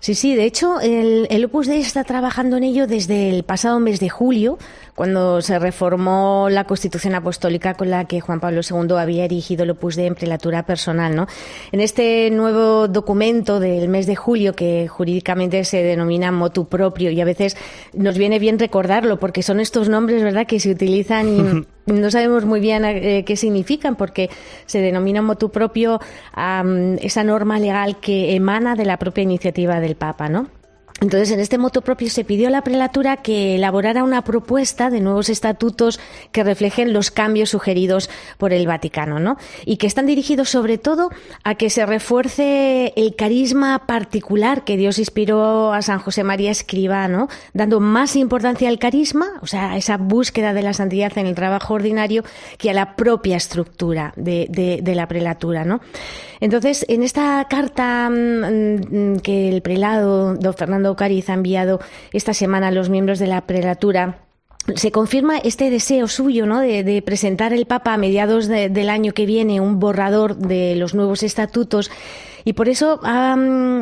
Speaker 36: Sí, sí, de hecho, el, Opus Dei está trabajando en ello desde el pasado mes de julio, cuando se reformó la Constitución Apostólica con la que Juan Pablo II había erigido el Opus Dei en prelatura personal, ¿no? En este nuevo documento del mes de julio, que jurídicamente se denomina motu propio y a veces nos viene bien recordarlo porque son estos nombres, ¿verdad?, que se utilizan y no sabemos muy bien eh, qué significan porque se denomina motu propio a esa norma legal que emana de la propia iniciativa del Papa, ¿no? Entonces, en este moto propio se pidió a la prelatura que elaborara una propuesta de nuevos estatutos que reflejen los cambios sugeridos por el Vaticano, ¿no? Y que están dirigidos sobre todo a que se refuerce el carisma particular que Dios inspiró a San José María Escribano, dando más importancia al carisma, o sea, a esa búsqueda de la santidad en el trabajo ordinario, que a la propia estructura de, de, de la prelatura, ¿no? Entonces, en esta carta mmm, que el prelado, don Fernando Cariz, ha enviado esta semana a los miembros de la prelatura, se confirma este deseo suyo ¿no? de, de presentar el Papa a mediados de, del año que viene un borrador de los nuevos estatutos y por eso, um,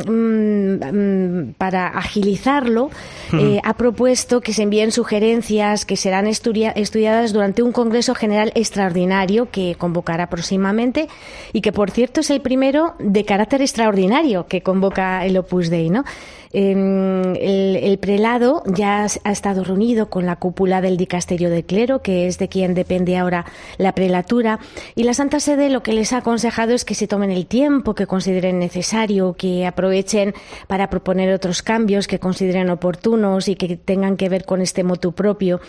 Speaker 36: para agilizarlo, eh, ha propuesto que se envíen sugerencias que serán estudiadas durante un Congreso General extraordinario que convocará próximamente y que, por cierto, es el primero de carácter extraordinario que convoca el Opus Dei, ¿no? El, el, prelado ya ha estado reunido con la cúpula del dicasterio de clero, que es de quien depende ahora la prelatura, y la Santa Sede lo que les ha aconsejado es que se tomen el tiempo que consideren necesario, que aprovechen para proponer otros cambios que consideren oportunos y que tengan que ver con este motu propio.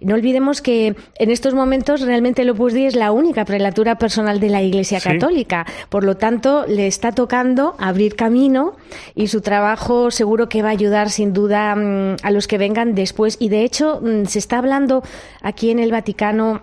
Speaker 36: No olvidemos que en estos momentos realmente el Opus Dei es la única prelatura personal de la Iglesia ¿Sí? Católica, por lo tanto le está tocando abrir camino y su trabajo se seguro que va a ayudar sin duda a los que vengan después. Y de hecho, se está hablando aquí en el Vaticano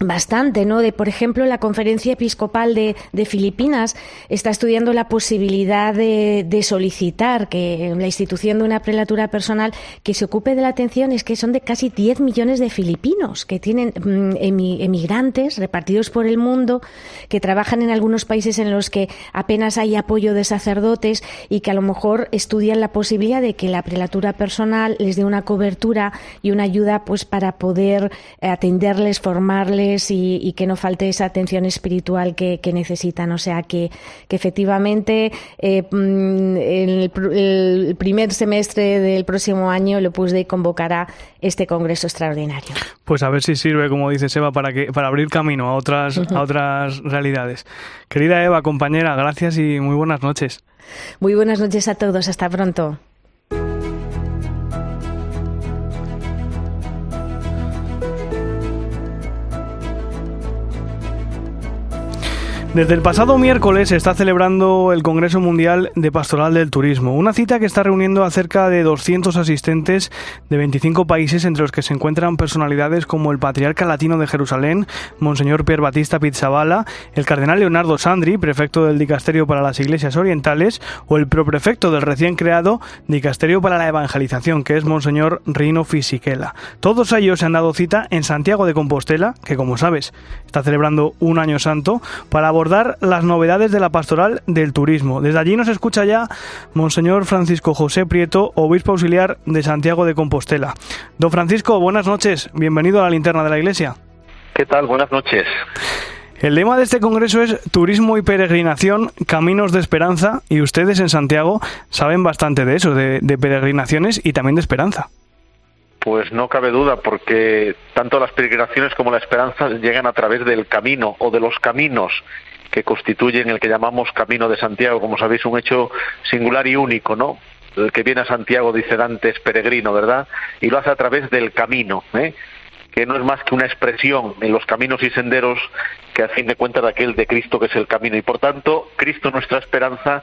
Speaker 36: bastante, ¿no? De, por ejemplo, la Conferencia Episcopal de, Filipinas está estudiando la posibilidad de, de, solicitar que la institución de una prelatura personal que se ocupe de la atención es que son de casi 10 millones de filipinos que tienen mm, emigrantes repartidos por el mundo, que trabajan en algunos países en los que apenas hay apoyo de sacerdotes y que a lo mejor estudian la posibilidad de que la prelatura personal les dé una cobertura y una ayuda pues para poder atenderles, formarles y, y, que no falte esa atención espiritual que, que necesitan. O sea, que, que efectivamente eh, el, el, primer semestre del próximo año el Opus Dei convocará este congreso extraordinario.
Speaker 1: Pues a ver si sirve, como dice Eva, para, que, para abrir camino a otras, uh -huh. a otras realidades. Querida Eva, compañera, gracias y muy buenas noches.
Speaker 36: Muy buenas noches a todos. Hasta pronto.
Speaker 1: Desde el pasado miércoles se está celebrando el Congreso Mundial de Pastoral del Turismo, una cita que está reuniendo a cerca de 200 asistentes de 25 países, entre los que se encuentran personalidades como el Patriarca Latino de Jerusalén, Monseñor Pier Batista Pizzabala, el Cardenal Leonardo Sandri, prefecto del Dicasterio para las Iglesias Orientales, o el proprefecto del recién creado Dicasterio para la Evangelización, que es Monseñor Rino Fisichella. Todos ellos se han dado cita en Santiago de Compostela, que como sabes está celebrando un año santo, para abordar las novedades de la pastoral del turismo. Desde allí nos escucha ya Monseñor Francisco José Prieto, obispo auxiliar de Santiago de Compostela. Don Francisco, buenas noches, bienvenido a la linterna de la Iglesia.
Speaker 37: ¿Qué tal? Buenas noches.
Speaker 1: El lema de este congreso es Turismo y Peregrinación, Caminos de Esperanza, y ustedes en Santiago saben bastante de eso, de, de peregrinaciones y también de esperanza.
Speaker 37: Pues no cabe duda, porque tanto las peregrinaciones como la esperanza llegan a través del camino o de los caminos que constituyen el que llamamos Camino de Santiago, como sabéis, un hecho singular y único, ¿no? El que viene a Santiago, dice Dante, es peregrino, ¿verdad? Y lo hace a través del camino, ¿eh? que no es más que una expresión en los caminos y senderos que a fin de cuentas de aquel de Cristo que es el camino. Y por tanto, Cristo nuestra esperanza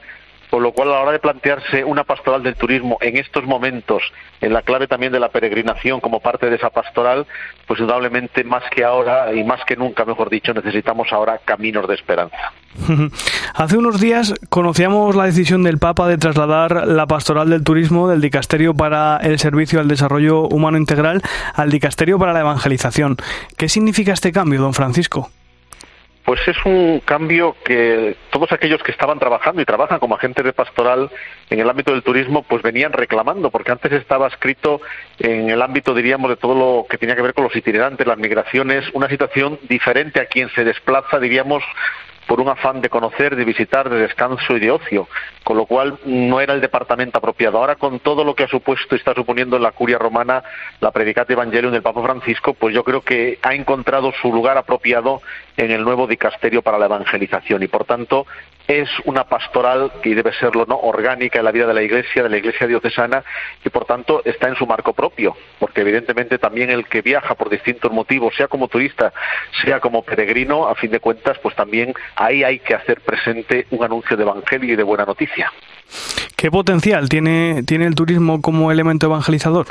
Speaker 37: con lo cual a la hora de plantearse una pastoral del turismo en estos momentos, en la clave también de la peregrinación como parte de esa pastoral, pues indudablemente más que ahora y más que nunca, mejor dicho, necesitamos ahora caminos de esperanza.
Speaker 1: Hace unos días conocíamos la decisión del Papa de trasladar la pastoral del turismo del Dicasterio para el Servicio al Desarrollo Humano Integral al Dicasterio para la Evangelización. ¿Qué significa este cambio, don Francisco?
Speaker 37: Pues es un cambio que todos aquellos que estaban trabajando y trabajan como agentes de pastoral en el ámbito del turismo, pues venían reclamando, porque antes estaba escrito en el ámbito, diríamos, de todo lo que tenía que ver con los itinerantes, las migraciones, una situación diferente a quien se desplaza, diríamos, por un afán de conocer, de visitar, de descanso y de ocio, con lo cual no era el departamento apropiado. Ahora, con todo lo que ha supuesto y está suponiendo en la curia romana la predicata Evangelium del Papa Francisco, pues yo creo que ha encontrado su lugar apropiado en el nuevo dicasterio para la evangelización y, por tanto, es una pastoral que debe serlo no orgánica en la vida de la Iglesia, de la Iglesia diocesana y por tanto está en su marco propio, porque evidentemente también el que viaja por distintos motivos, sea como turista, sea como peregrino, a fin de cuentas, pues también ahí hay que hacer presente un anuncio de evangelio y de buena noticia.
Speaker 1: ¿Qué potencial tiene tiene el turismo como elemento evangelizador?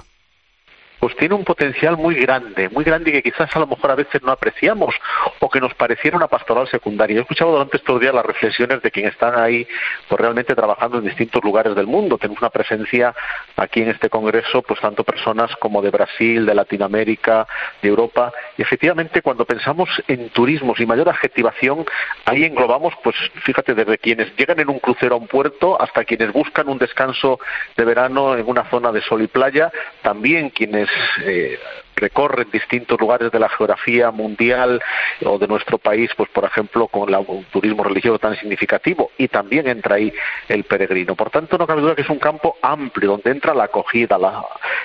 Speaker 37: Pues tiene un potencial muy grande, muy grande que quizás a lo mejor a veces no apreciamos o que nos pareciera una pastoral secundaria. He escuchado durante estos días las reflexiones de quienes están ahí pues realmente trabajando en distintos lugares del mundo. Tenemos una presencia aquí en este congreso, pues tanto personas como de Brasil, de Latinoamérica, de Europa. Y efectivamente cuando pensamos en turismos y mayor adjetivación, ahí englobamos, pues fíjate, desde quienes llegan en un crucero a un puerto hasta quienes buscan un descanso de verano en una zona de sol y playa, también quienes eh, recorren distintos lugares de la geografía mundial o de nuestro país, pues por ejemplo con el turismo religioso tan significativo y también entra ahí el peregrino. Por tanto, no cabe duda que es un campo amplio donde entra la acogida,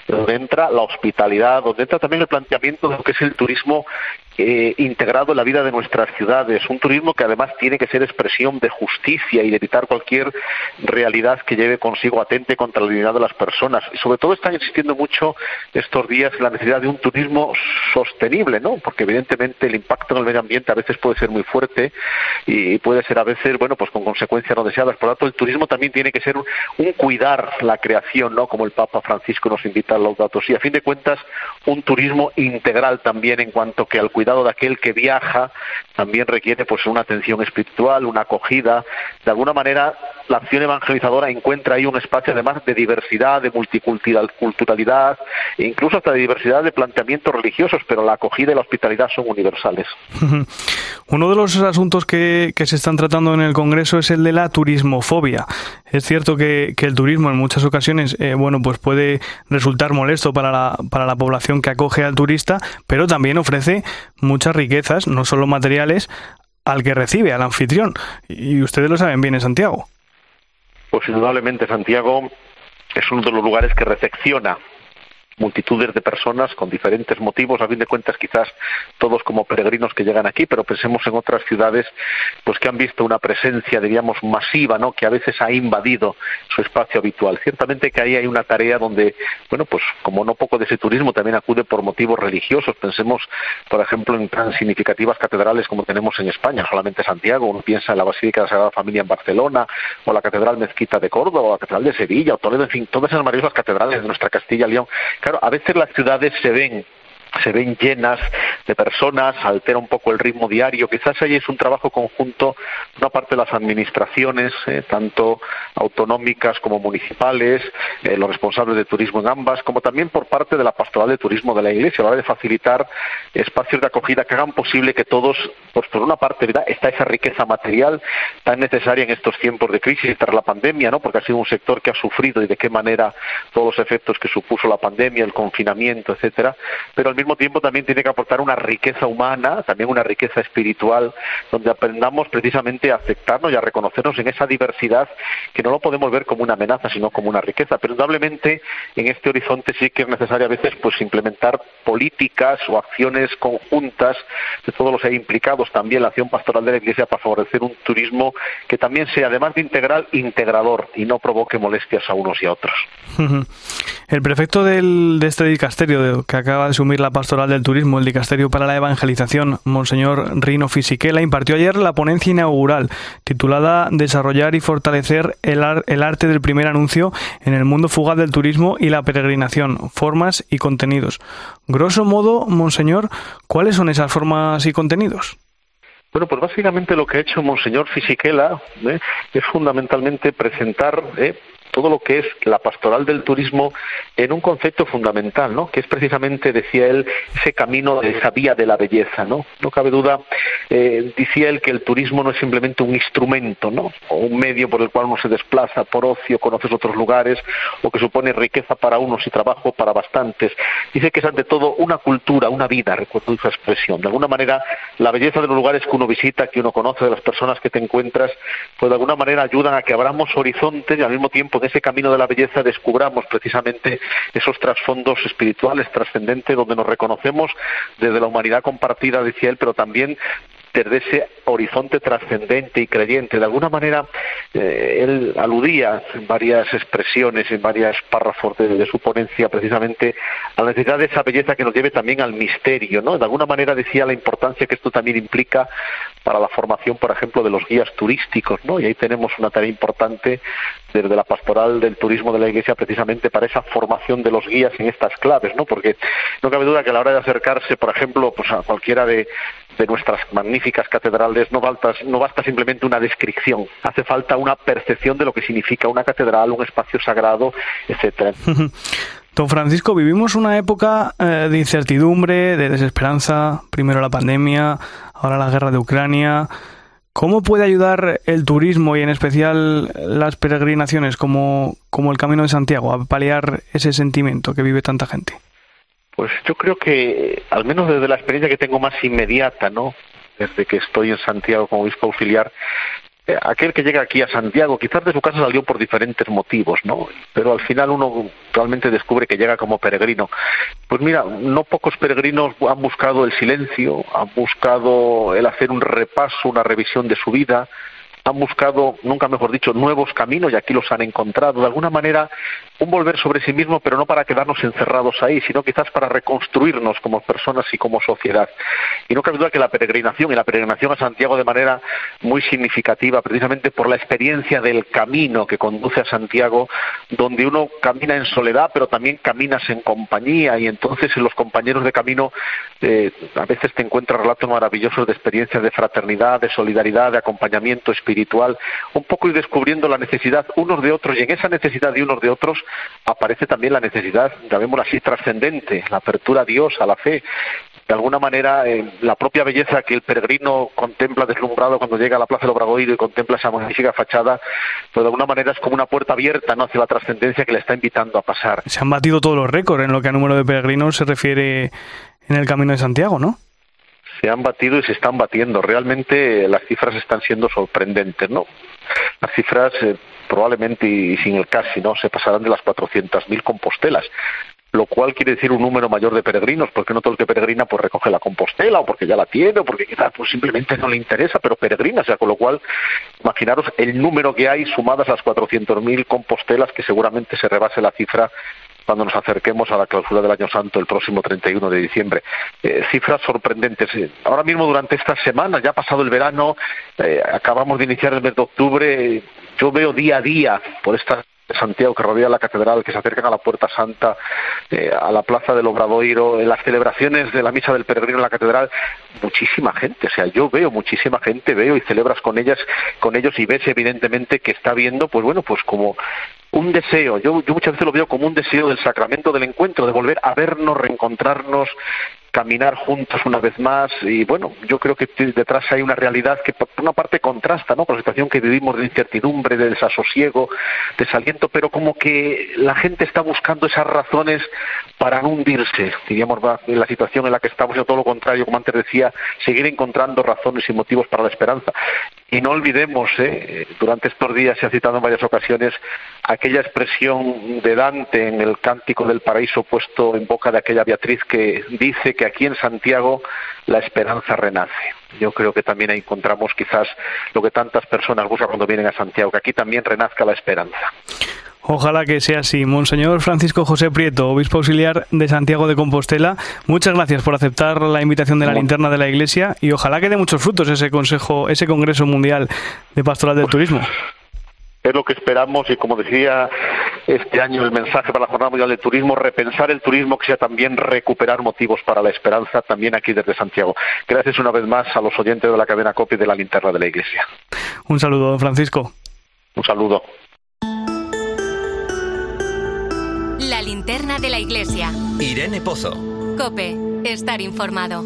Speaker 37: donde entra la hospitalidad, donde entra también el planteamiento de lo que es el turismo eh, integrado en la vida de nuestras ciudades, un turismo que además tiene que ser expresión de justicia y de evitar cualquier realidad que lleve consigo atente contra la dignidad de las personas. Y sobre todo están insistiendo mucho estos días en la necesidad de un turismo sostenible, ¿no? Porque evidentemente el impacto en el medio ambiente a veces puede ser muy fuerte y puede ser a veces, bueno, pues con consecuencias no deseadas. Por lo tanto, el turismo también tiene que ser un, cuidar la creación, ¿no? Como el Papa Francisco nos invita a los datos. Y a fin de cuentas, un turismo integral también en cuanto que al cuidado de aquel que viaja también requiere pues una atención espiritual, una acogida. De alguna manera, la acción evangelizadora encuentra ahí un espacio además de diversidad, de multiculturalidad, e incluso hasta de diversidad de planteamientos religiosos, pero la acogida y la hospitalidad son universales.
Speaker 1: Uno de los asuntos que, se están tratando en el Congreso es el de la turismofobia. Es cierto que, el turismo en muchas ocasiones, eh, bueno, pues puede resultar molesto para la, para la población que acoge al turista, pero también ofrece muchas riquezas, no solo materiales, al que recibe, al anfitrión. Y ustedes lo saben bien en Santiago.
Speaker 37: Pues indudablemente Santiago es uno de los lugares que recepciona multitudes de personas con diferentes motivos, a fin de cuentas quizás todos como peregrinos que llegan aquí, pero pensemos en otras ciudades pues que han visto una presencia, diríamos, masiva, ¿no? que a veces ha invadido su espacio habitual. Ciertamente que ahí hay una tarea donde, bueno, pues como no poco de ese turismo también acude por motivos religiosos. Pensemos, por ejemplo, en tan significativas catedrales como tenemos en España, solamente Santiago, uno piensa en la Basílica de la Sagrada Familia en Barcelona, o la Catedral Mezquita de Córdoba, o la Catedral de Sevilla, o Toledo, en fin, todas esas maravillosas catedrales de nuestra Castilla León a veces las ciudades se ven se ven llenas de personas, altera un poco el ritmo diario. Quizás ahí es un trabajo conjunto, una parte de las administraciones, eh, tanto autonómicas como municipales, eh, los responsables de turismo en ambas, como también por parte de la pastoral de turismo de la Iglesia, a la hora de facilitar espacios de acogida que hagan posible que todos, pues por una parte, ¿verdad? está esa riqueza material tan necesaria en estos tiempos de crisis tras la pandemia, ¿no? porque ha sido un sector que ha sufrido y de qué manera todos los efectos que supuso la pandemia, el confinamiento, etcétera, pero mismo tiempo también tiene que aportar una riqueza humana, también una riqueza espiritual, donde aprendamos precisamente a aceptarnos y a reconocernos en esa diversidad que no lo podemos ver como una amenaza, sino como una riqueza. Pero indudablemente en este horizonte sí que es necesario a veces pues implementar políticas o acciones conjuntas de todos los implicados, también la acción pastoral de la Iglesia para favorecer un turismo que también sea, además de integral, integrador y no provoque molestias a unos y a otros.
Speaker 1: El prefecto del, de este dicasterio que acaba de asumir la Pastoral del Turismo, el Dicasterio para la Evangelización, Monseñor Rino Fisiquela, impartió ayer la ponencia inaugural titulada Desarrollar y fortalecer el, el arte del primer anuncio en el mundo fugaz del turismo y la peregrinación, formas y contenidos. Grosso modo, Monseñor, ¿cuáles son esas formas y contenidos?
Speaker 37: Bueno, pues básicamente lo que ha hecho Monseñor Fisichella ¿eh? es fundamentalmente presentar ¿eh? todo lo que es la pastoral del turismo en un concepto fundamental, ¿no? Que es precisamente, decía él, ese camino, esa vía de la belleza, ¿no? No cabe duda, eh, decía él que el turismo no es simplemente un instrumento, ¿no? O un medio por el cual uno se desplaza por ocio, conoces otros lugares, o que supone riqueza para unos y trabajo para bastantes. Dice que es ante todo una cultura, una vida, recuerdo esa expresión. De alguna manera, la belleza de los lugares que uno visita, que uno conoce, de las personas que te encuentras, pues de alguna manera ayudan a que abramos horizontes y al mismo tiempo en ese camino de la belleza descubramos precisamente esos trasfondos espirituales trascendentes donde nos reconocemos desde la humanidad compartida, decía él, pero también desde ese horizonte trascendente y creyente. De alguna manera, eh, él aludía en varias expresiones, en varios párrafos de, su ponencia, precisamente a la necesidad de esa belleza que nos lleve también al misterio. ¿no? De alguna manera decía la importancia que esto también implica para la formación, por ejemplo, de los guías turísticos. ¿no? Y ahí tenemos una tarea importante desde la pastoral del turismo de la Iglesia precisamente para esa formación de los guías en estas claves, ¿no? Porque no cabe duda que a la hora de acercarse, por ejemplo, pues a cualquiera de, de nuestras magníficas catedrales no basta, simplemente una descripción, hace falta una percepción de lo que significa una catedral, un espacio sagrado, etcétera.
Speaker 1: Don Francisco, vivimos una época eh, de incertidumbre, de desesperanza, primero la pandemia, ahora la guerra de Ucrania. ¿Cómo puede ayudar el turismo y en especial las peregrinaciones como, como el Camino de Santiago a paliar ese sentimiento que vive tanta gente?
Speaker 37: Pues yo creo que, al menos desde la experiencia que tengo más inmediata, ¿no? Desde que estoy en Santiago como obispo auxiliar, eh, aquel que llega aquí a Santiago, quizás de su casa salió por diferentes motivos, ¿no? Pero al final uno realmente descubre que llega como peregrino. Pues mira, no pocos peregrinos han buscado el silencio, han buscado el hacer un repaso, una revisión de su vida, han buscado, nunca mejor dicho, nuevos caminos y aquí los han encontrado. De alguna manera, un volver sobre sí mismo, pero no para quedarnos encerrados ahí, sino quizás para reconstruirnos como personas y como sociedad. Y no cabe duda que la peregrinación, y la peregrinación a Santiago de manera muy significativa, precisamente por la experiencia del camino que conduce a Santiago, donde uno camina en soledad, pero también caminas en compañía, y entonces en los compañeros de camino eh, a veces te encuentras relatos maravillosos de experiencias de fraternidad, de solidaridad, de acompañamiento espiritual un poco ir descubriendo la necesidad unos de otros y en esa necesidad de unos de otros aparece también la necesidad, llamémosla así, trascendente, la apertura a Dios, a la fe, de alguna manera eh, la propia belleza que el peregrino contempla deslumbrado cuando llega a la Plaza del Obradoiro y contempla esa magnífica fachada, pues de alguna manera es como una puerta abierta ¿no? hacia la trascendencia que le está invitando a pasar.
Speaker 1: Se han batido todos los récords en lo que a número de peregrinos se refiere en el Camino de Santiago, ¿no?
Speaker 37: Se han batido y se están batiendo. Realmente las cifras están siendo sorprendentes, ¿no? Las cifras eh, probablemente y sin el casi, ¿no? Se pasarán de las 400.000 compostelas lo cual quiere decir un número mayor de peregrinos, porque no todo el que peregrina pues recoge la compostela, o porque ya la tiene, o porque quizás pues, simplemente no le interesa, pero peregrina, o sea, con lo cual, imaginaros el número que hay sumadas las 400.000 compostelas, que seguramente se rebase la cifra cuando nos acerquemos a la clausura del Año Santo el próximo 31 de diciembre. Eh, cifras sorprendentes. Ahora mismo, durante estas semanas, ya ha pasado el verano, eh, acabamos de iniciar el mes de octubre, yo veo día a día por esta Santiago que rodea la catedral, que se acercan a la Puerta Santa, eh, a la Plaza del Obradoiro, en las celebraciones de la Misa del Peregrino en la catedral, muchísima gente, o sea, yo veo muchísima gente, veo y celebras con ellas, con ellos y ves evidentemente que está viendo, pues bueno, pues como un deseo, yo, yo muchas veces lo veo como un deseo del sacramento del encuentro, de volver a vernos, reencontrarnos, caminar juntos una vez más y bueno, yo creo que detrás hay una realidad que por una parte contrasta ¿no? con la situación que vivimos de incertidumbre, de desasosiego, desaliento, pero como que la gente está buscando esas razones para no hundirse, diríamos, en la situación en la que estamos, y todo lo contrario, como antes decía, seguir encontrando razones y motivos para la esperanza. Y no olvidemos, ¿eh? durante estos días se ha citado en varias ocasiones aquella expresión de Dante en el Cántico del Paraíso puesto en boca de aquella Beatriz que dice que aquí en Santiago la esperanza renace. Yo creo que también encontramos quizás lo que tantas personas buscan cuando vienen a Santiago, que aquí también renazca la esperanza.
Speaker 1: Ojalá que sea así. Monseñor Francisco José Prieto, obispo auxiliar de Santiago de Compostela, muchas gracias por aceptar la invitación de la linterna de la Iglesia y ojalá que dé muchos frutos ese consejo, ese Congreso Mundial de Pastoral del Turismo.
Speaker 37: es lo que esperamos y como decía este año el mensaje para la Jornada Mundial del Turismo, repensar el turismo que sea también recuperar motivos para la esperanza también aquí desde Santiago. Gracias una vez más a los oyentes de la cadena COPI de la linterna de la Iglesia.
Speaker 1: Un saludo, don Francisco.
Speaker 37: Un saludo.
Speaker 2: La linterna de la Iglesia.
Speaker 27: Irene Pozo.
Speaker 2: Cope, estar informado.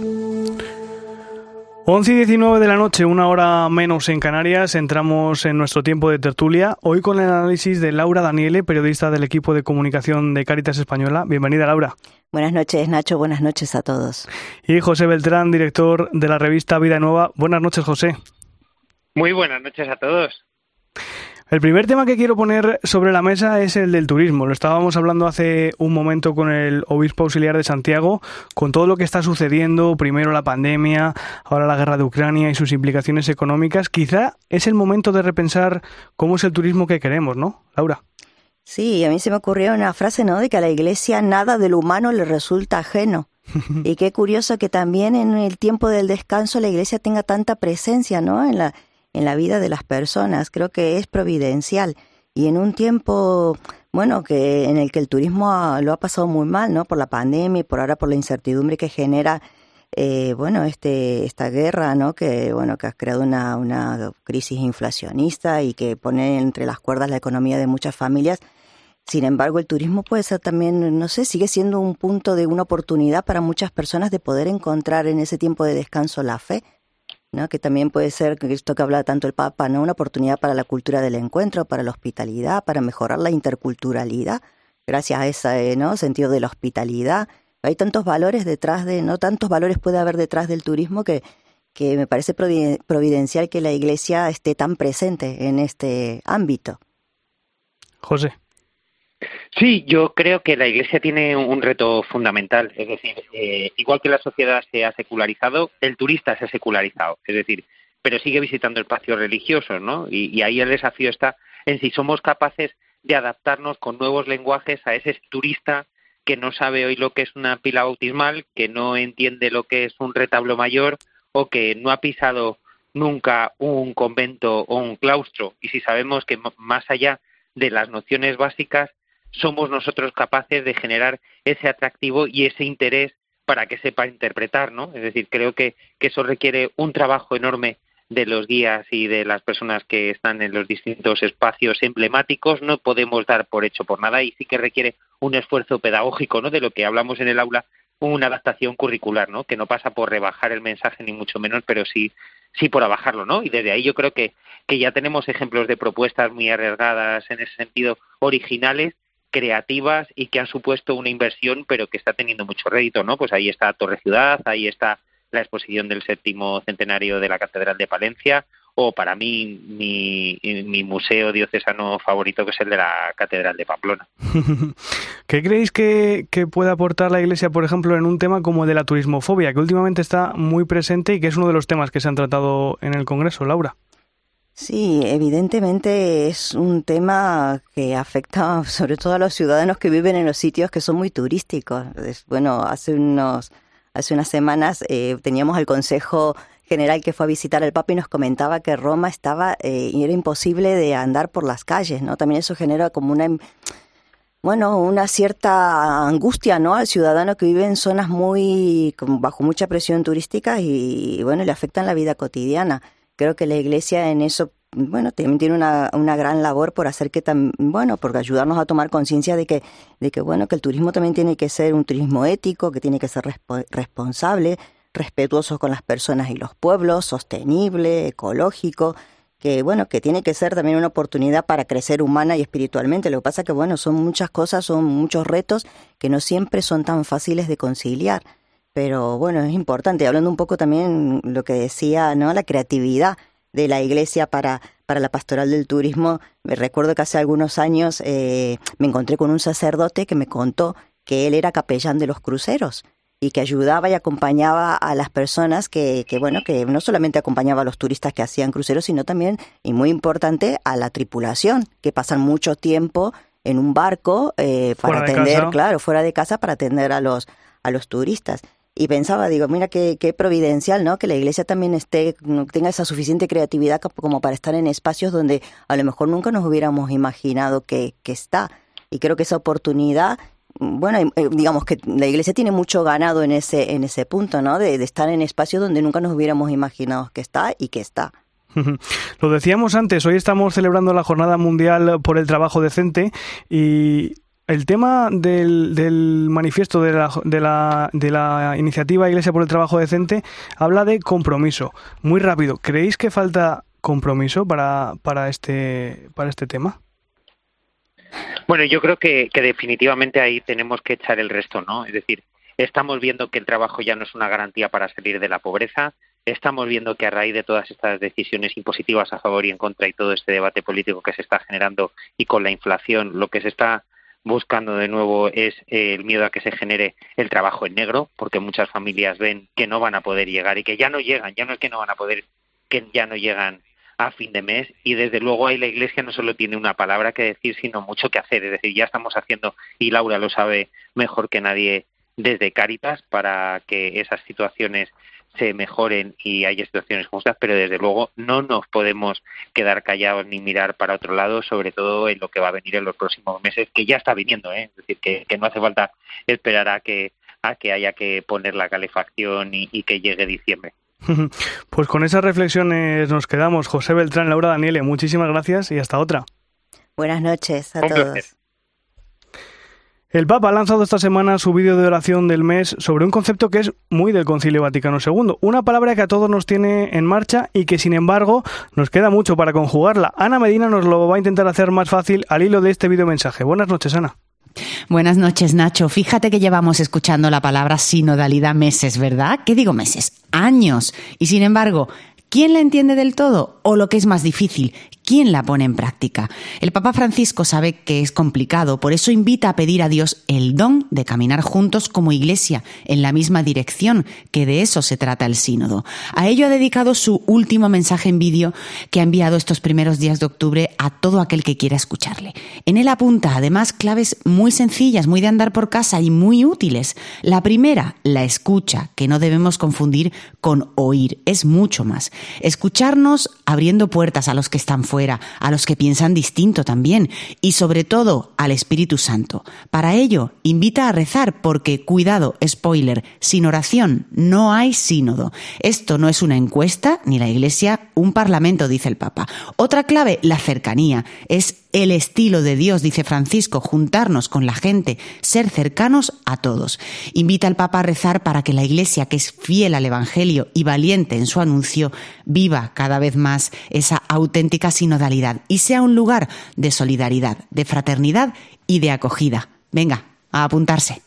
Speaker 1: 11 y 19 de la noche, una hora menos en Canarias, entramos en nuestro tiempo de tertulia, hoy con el análisis de Laura Daniele, periodista del equipo de comunicación de Cáritas Española. Bienvenida, Laura.
Speaker 38: Buenas noches, Nacho, buenas noches a todos.
Speaker 1: Y José Beltrán, director de la revista Vida Nueva. Buenas noches, José.
Speaker 39: Muy buenas noches a todos.
Speaker 1: El primer tema que quiero poner sobre la mesa es el del turismo. Lo estábamos hablando hace un momento con el obispo auxiliar de Santiago, con todo lo que está sucediendo, primero la pandemia, ahora la guerra de Ucrania y sus implicaciones económicas. Quizá es el momento de repensar cómo es el turismo que queremos, ¿no, Laura?
Speaker 38: Sí, a mí se me ocurrió una frase, ¿no? De que a la iglesia nada de lo humano le resulta ajeno. y qué curioso que también en el tiempo del descanso la iglesia tenga tanta presencia, ¿no? En la, en la vida de las personas. Creo que es providencial. Y en un tiempo, bueno, que en el que el turismo lo ha pasado muy mal, ¿no? Por la pandemia y por ahora por la incertidumbre que genera, eh, bueno, este, esta guerra, ¿no? Que, bueno, que ha creado una, una crisis inflacionista y que pone entre las cuerdas la economía de muchas familias. Sin embargo, el turismo puede ser también, no sé, sigue siendo un punto de una oportunidad para muchas personas de poder encontrar en ese tiempo de descanso la fe, que también puede ser, esto que habla tanto el Papa, ¿no? una oportunidad para la cultura del encuentro, para la hospitalidad, para mejorar la interculturalidad, gracias a ese ¿no? sentido de la hospitalidad. Hay tantos valores detrás de, no tantos valores puede haber detrás del turismo que, que me parece providencial que la Iglesia esté tan presente en este ámbito.
Speaker 1: José.
Speaker 39: Sí, yo creo que la Iglesia tiene un reto fundamental. Es decir, eh, igual que la sociedad se ha secularizado, el turista se ha secularizado. Es decir, pero sigue visitando espacios religiosos, ¿no? Y, ahí el desafío está en si somos capaces de adaptarnos con nuevos lenguajes a ese turista que no sabe hoy lo que es una pila bautismal, que no entiende lo que es un retablo mayor o que no ha pisado nunca un convento o un claustro. Y si sabemos que más allá de las nociones básicas somos nosotros capaces de generar ese atractivo y ese interés para que sepa interpretar, ¿no? Es decir, creo que, que eso requiere un trabajo enorme de los guías y de las personas que están en los distintos espacios emblemáticos, no podemos dar por hecho por nada y sí que requiere un esfuerzo pedagógico, ¿no? De lo que hablamos en el aula, una adaptación curricular, ¿no? Que no pasa por rebajar el mensaje ni mucho menos, pero sí sí por abajarlo, ¿no? Y desde ahí yo creo que que ya tenemos ejemplos de propuestas muy arriesgadas en ese sentido originales creativas y que han supuesto una inversión, pero que está teniendo mucho rédito, ¿no? Pues ahí está Torre Ciudad, ahí está la exposición del séptimo centenario de la Catedral de Palencia, o para mí mi, mi, museo diocesano favorito, que es el de la Catedral de Pamplona.
Speaker 1: ¿Qué creéis que, que, puede aportar la Iglesia, por ejemplo, en un tema como el de la turismofobia, que últimamente está muy presente y que es uno de los temas que se han tratado en el Congreso, Laura?
Speaker 38: Sí, evidentemente es un tema que afecta sobre todo a los ciudadanos que viven en los sitios que son muy turísticos. Bueno, hace unos hace unas semanas eh, teníamos el Consejo General que fue a visitar al Papa y nos comentaba que Roma estaba eh, y era imposible de andar por las calles, ¿no? También eso genera como una bueno, una cierta angustia, ¿no? Al ciudadano que vive en zonas muy bajo mucha presión turística y, y bueno, le afectan la vida cotidiana creo que la iglesia en eso bueno, también tiene una, una gran labor por hacer que tan, bueno, por ayudarnos a tomar conciencia de que, de que, bueno, que el turismo también tiene que ser un turismo ético, que tiene que ser responsable, respetuoso con las personas y los pueblos, sostenible, ecológico, que bueno, que tiene que ser también una oportunidad para crecer humana y espiritualmente. Lo que pasa que bueno, son muchas cosas, son muchos retos que no siempre son tan fáciles de conciliar. Pero bueno, es importante, hablando un poco también lo que decía, ¿no? La creatividad de la iglesia para, para la pastoral del turismo. Me recuerdo que hace algunos años eh, me encontré con un sacerdote que me contó que él era capellán de los cruceros y que ayudaba y acompañaba a las personas que, que, bueno, que no solamente acompañaba a los turistas que hacían cruceros, sino también, y muy importante, a la tripulación, que pasan mucho tiempo en un barco eh, para atender, claro, fuera de casa para atender a los, a los turistas. Y pensaba, digo, mira qué, qué providencial, ¿no? Que la iglesia también esté, tenga esa suficiente creatividad como para estar en espacios donde a lo mejor nunca nos hubiéramos imaginado que, que está. Y creo que esa oportunidad, bueno, eh, digamos que la iglesia tiene mucho ganado en ese, en ese punto, ¿no? De, de estar en espacios donde nunca nos hubiéramos imaginado que está y que está.
Speaker 1: Lo decíamos antes, hoy estamos celebrando la Jornada Mundial por el Trabajo Decente y el tema del, del manifiesto de la, de, la, de la iniciativa Iglesia por el Trabajo Decente habla de compromiso. Muy rápido, ¿creéis que falta compromiso para, para, este, para este tema?
Speaker 39: Bueno, yo creo que, que definitivamente ahí tenemos que echar el resto, ¿no? Es decir, estamos viendo que el trabajo ya no es una garantía para salir de la pobreza, estamos viendo que a raíz de todas estas decisiones impositivas a favor y en contra y todo este debate político que se está generando y con la inflación, lo que se está buscando de nuevo es el miedo a que se genere el trabajo en negro, porque muchas familias ven que no van a poder llegar y que ya no llegan, ya no es que no van a poder, que ya no llegan a fin de mes y desde luego ahí la Iglesia no solo tiene una palabra que decir, sino mucho que hacer. Es decir, ya estamos haciendo, y Laura lo sabe mejor que nadie, desde Cáritas para que esas situaciones se mejoren y haya situaciones justas, pero desde luego no nos podemos quedar callados ni mirar para otro lado, sobre todo en lo que va a venir en los próximos meses, que ya está viniendo, ¿eh? es decir, que, que no hace falta esperar a que a que haya que poner la calefacción y, y que llegue diciembre.
Speaker 1: Pues con esas reflexiones nos quedamos. José Beltrán, Laura Daniele, muchísimas gracias y hasta otra.
Speaker 38: Buenas noches a
Speaker 39: Un
Speaker 38: todos.
Speaker 39: placer.
Speaker 1: El Papa ha lanzado esta semana su vídeo de oración del mes sobre un concepto que es muy del Concilio Vaticano II, una palabra que a todos nos tiene en marcha y que sin embargo nos queda mucho para conjugarla. Ana Medina nos lo va a intentar hacer más fácil al hilo de este video mensaje. Buenas noches, Ana.
Speaker 9: Buenas noches, Nacho. Fíjate que llevamos escuchando la palabra sinodalidad meses, ¿verdad? ¿Qué digo meses? Años. Y sin embargo, ¿quién la entiende del todo? O lo que es más difícil, ¿quién la pone en práctica? El Papa Francisco sabe que es complicado, por eso invita a pedir a Dios el don de caminar juntos como iglesia en la misma dirección, que de eso se trata el sínodo. A ello ha dedicado su último mensaje en vídeo que ha enviado estos primeros días de octubre a todo aquel que quiera escucharle. En él apunta además claves muy sencillas, muy de andar por casa y muy útiles. La primera, la escucha, que no debemos confundir con oír, es mucho más. Escucharnos abriendo puertas a los que están fuera, a los que piensan distinto también, y sobre todo al Espíritu Santo. Para ello, invita a rezar porque, cuidado, spoiler, sin oración no hay sínodo. Esto no es una encuesta, ni la Iglesia un parlamento, dice el Papa. Otra clave, la cercanía. Es el estilo de Dios, dice Francisco, juntarnos con la gente, ser cercanos a todos. Invita al Papa a rezar para que la Iglesia, que es fiel al Evangelio y valiente en su anuncio, viva cada vez más esa auténtica sinodalidad y sea un lugar de solidaridad, de fraternidad y de acogida. Venga, a apuntarse.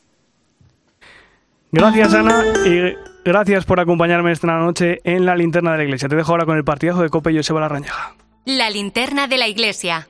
Speaker 1: Gracias, Ana, y gracias por acompañarme esta noche en la linterna de la iglesia. Te dejo ahora con el partidazo de Cope y Joseba Larrañaga.
Speaker 2: La linterna de la iglesia.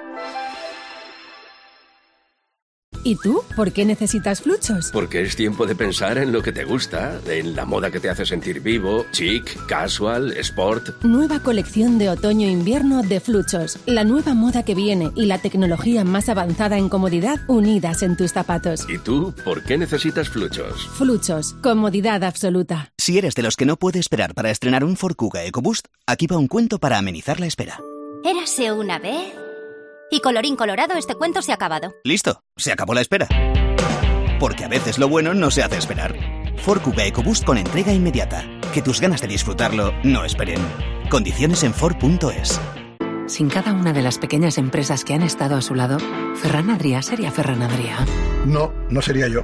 Speaker 40: ¿Y tú? ¿Por qué necesitas fluchos?
Speaker 41: Porque es tiempo de pensar en lo que te gusta, en la moda que te hace sentir vivo, chic, casual, sport.
Speaker 40: Nueva colección de otoño-invierno de Fluchos. La nueva moda que viene y la tecnología más avanzada en comodidad unidas en tus zapatos.
Speaker 41: ¿Y tú por qué necesitas fluchos?
Speaker 40: Fluchos. Comodidad absoluta.
Speaker 42: Si eres de los que no puede esperar para estrenar un Ford Kuga EcoBoost, aquí va un cuento para amenizar la espera.
Speaker 43: Érase una vez. Y colorín colorado, este cuento se ha acabado.
Speaker 42: Listo, se acabó la espera. Porque a veces lo bueno no se hace esperar. Ford Kuga EcoBoost con entrega inmediata. Que tus ganas de disfrutarlo no esperen. Condiciones en Ford.es.
Speaker 44: Sin cada una de las pequeñas empresas que han estado a su lado, Ferran Adrià sería Ferran Adrià.
Speaker 45: No, no sería yo.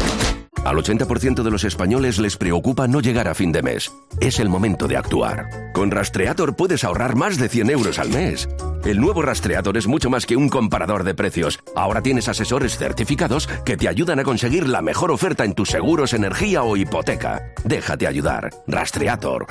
Speaker 45: Al 80% de los españoles les preocupa no llegar a fin de mes. Es el momento de actuar. Con Rastreator puedes ahorrar más de 100 euros al mes. El nuevo Rastreator es mucho más que un comparador de precios. Ahora tienes asesores certificados que te ayudan a conseguir la mejor oferta en tus seguros, energía o hipoteca. Déjate ayudar. Rastreator.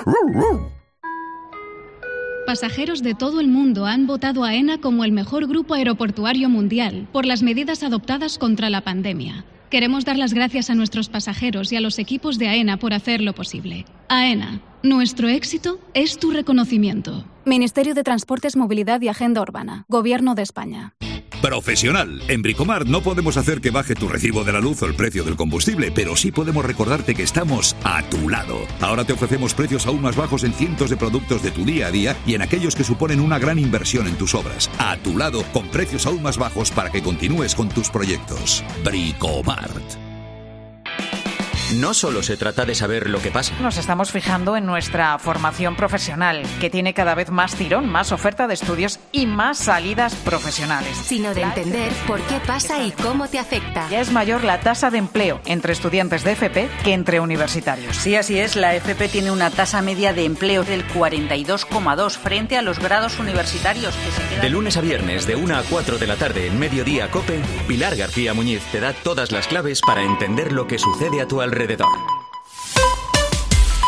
Speaker 46: Pasajeros de todo el mundo han votado a ENA como el mejor grupo aeroportuario mundial por las medidas adoptadas contra la pandemia. Queremos dar las gracias a nuestros pasajeros y a los equipos de AENA por hacerlo posible. AENA, nuestro éxito es tu reconocimiento.
Speaker 47: Ministerio de Transportes, Movilidad y Agenda Urbana. Gobierno de España.
Speaker 48: Profesional. En Bricomar no podemos hacer que baje tu recibo de la luz o el precio del combustible, pero sí podemos recordarte que estamos a tu lado. Ahora te ofrecemos precios aún más bajos en cientos de productos de tu día a día y en aquellos que suponen una gran inversión en tus obras. A tu lado, con precios aún más bajos para que continúes con tus proyectos. Bricomart.
Speaker 27: No solo se trata de saber lo que pasa.
Speaker 49: Nos estamos fijando en nuestra formación profesional, que tiene cada vez más tirón, más oferta de estudios y más salidas profesionales.
Speaker 2: Sino de entender por qué pasa y cómo te afecta.
Speaker 49: Ya es mayor la tasa de empleo entre estudiantes de FP que entre universitarios.
Speaker 50: Sí, así es. La FP tiene una tasa media de empleo del 42,2 frente a los grados universitarios que se quedan...
Speaker 27: De lunes a viernes, de 1 a 4 de la tarde en Mediodía Cope, Pilar García Muñiz te da todas las claves para entender lo que sucede a tu alrededor. レデタ。